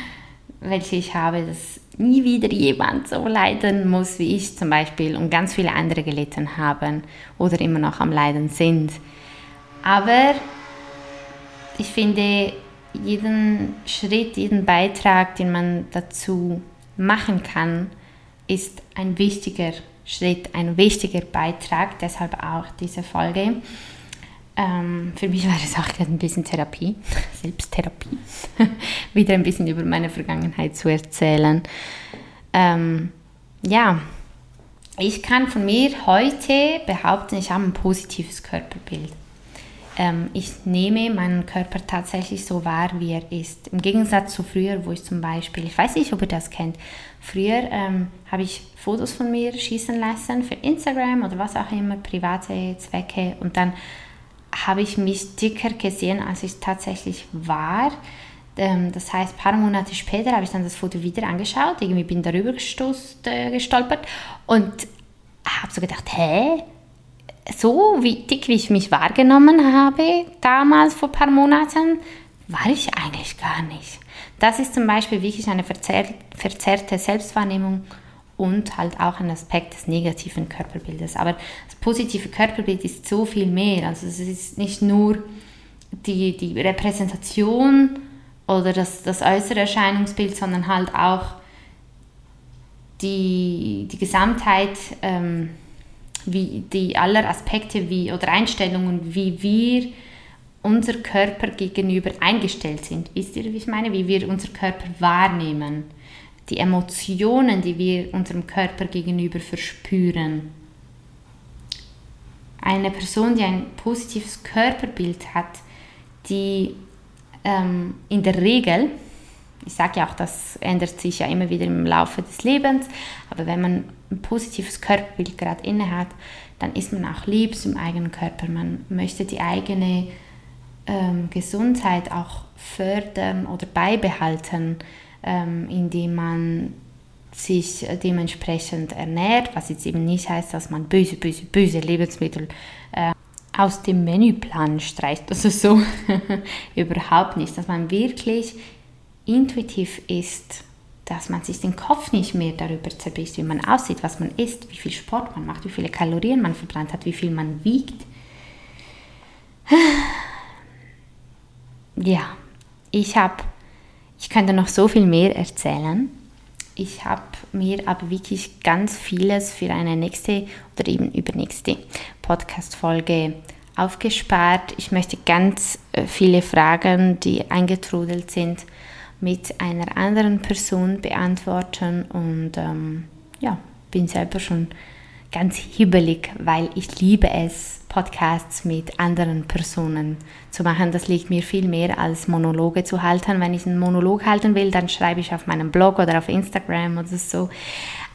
welche ich habe, dass nie wieder jemand so leiden muss wie ich zum Beispiel und ganz viele andere gelitten haben oder immer noch am Leiden sind. Aber ich finde, jeden Schritt, jeden Beitrag, den man dazu machen kann, ist ein wichtiger Schritt, ein wichtiger Beitrag, deshalb auch diese Folge. Ähm, für mich war es auch ein bisschen Therapie, Selbsttherapie, wieder ein bisschen über meine Vergangenheit zu erzählen. Ähm, ja, ich kann von mir heute behaupten, ich habe ein positives Körperbild. Ähm, ich nehme meinen Körper tatsächlich so wahr, wie er ist. Im Gegensatz zu früher, wo ich zum Beispiel, ich weiß nicht, ob ihr das kennt, früher ähm, habe ich Fotos von mir schießen lassen für Instagram oder was auch immer, private Zwecke und dann habe ich mich dicker gesehen, als ich tatsächlich war. Ähm, das heißt, ein paar Monate später habe ich dann das Foto wieder angeschaut, irgendwie bin darüber gestoßt, äh, gestolpert und habe so gedacht, hä, so dick, wie ich mich wahrgenommen habe, damals vor ein paar Monaten, war ich eigentlich gar nicht. Das ist zum Beispiel wirklich eine verzerrte Selbstwahrnehmung und halt auch ein Aspekt des negativen Körperbildes. Aber das positive Körperbild ist so viel mehr. Also es ist nicht nur die, die Repräsentation oder das, das äußere Erscheinungsbild, sondern halt auch die, die Gesamtheit ähm, wie die aller Aspekte wie, oder Einstellungen, wie wir unser Körper gegenüber eingestellt sind. Wisst ihr, wie ich meine? Wie wir unser Körper wahrnehmen. Die Emotionen, die wir unserem Körper gegenüber verspüren. Eine Person, die ein positives Körperbild hat, die ähm, in der Regel, ich sage ja auch, das ändert sich ja immer wieder im Laufe des Lebens, aber wenn man ein positives Körperbild gerade inne hat, dann ist man auch lieb zum eigenen Körper. Man möchte die eigene ähm, Gesundheit auch fördern oder beibehalten, ähm, indem man sich dementsprechend ernährt, was jetzt eben nicht heißt, dass man böse, böse, böse Lebensmittel äh, aus dem Menüplan streicht. Also so überhaupt nicht, dass man wirklich intuitiv ist, dass man sich den Kopf nicht mehr darüber zerbisst, wie man aussieht, was man isst, wie viel Sport man macht, wie viele Kalorien man verbrannt hat, wie viel man wiegt. Ja, ich habe, ich könnte noch so viel mehr erzählen. Ich habe mir aber wirklich ganz vieles für eine nächste oder eben übernächste Podcast-Folge aufgespart. Ich möchte ganz äh, viele Fragen, die eingetrudelt sind, mit einer anderen Person beantworten und ähm, ja, bin selber schon ganz hibbelig, weil ich liebe es, Podcasts mit anderen Personen zu machen. Das liegt mir viel mehr als Monologe zu halten. Wenn ich einen Monolog halten will, dann schreibe ich auf meinem Blog oder auf Instagram oder so.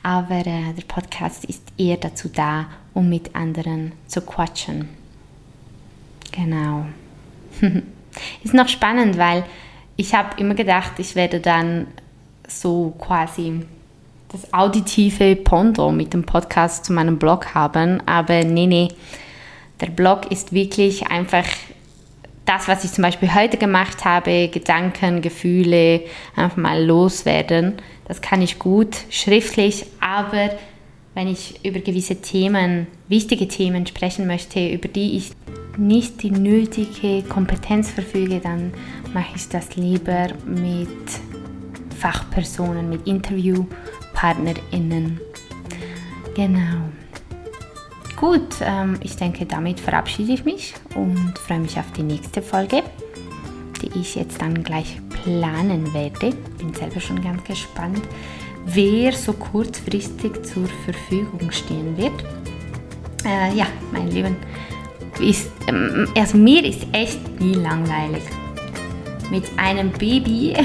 Aber äh, der Podcast ist eher dazu da, um mit anderen zu quatschen. Genau. ist noch spannend, weil ich habe immer gedacht, ich werde dann so quasi das auditive Pondo mit dem Podcast zu meinem Blog haben, aber nee, nee, der Blog ist wirklich einfach das, was ich zum Beispiel heute gemacht habe, Gedanken, Gefühle, einfach mal loswerden. Das kann ich gut schriftlich, aber wenn ich über gewisse Themen, wichtige Themen sprechen möchte, über die ich nicht die nötige Kompetenz verfüge, dann mache ich das lieber mit Fachpersonen, mit InterviewpartnerInnen. Genau. Gut, ähm, ich denke, damit verabschiede ich mich und freue mich auf die nächste Folge, die ich jetzt dann gleich planen werde. Bin selber schon ganz gespannt, wer so kurzfristig zur Verfügung stehen wird. Äh, ja, mein Lieben, ist, ähm, also mir ist echt nie langweilig. Mit einem Baby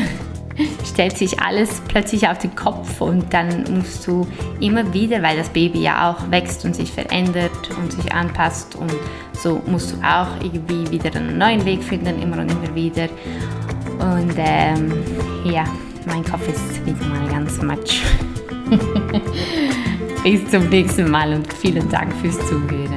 stellt sich alles plötzlich auf den Kopf und dann musst du immer wieder, weil das Baby ja auch wächst und sich verändert und sich anpasst und so musst du auch irgendwie wieder einen neuen Weg finden, immer und immer wieder. Und ähm, ja, mein Kopf ist wieder mal ganz matsch. Bis zum nächsten Mal und vielen Dank fürs Zuhören.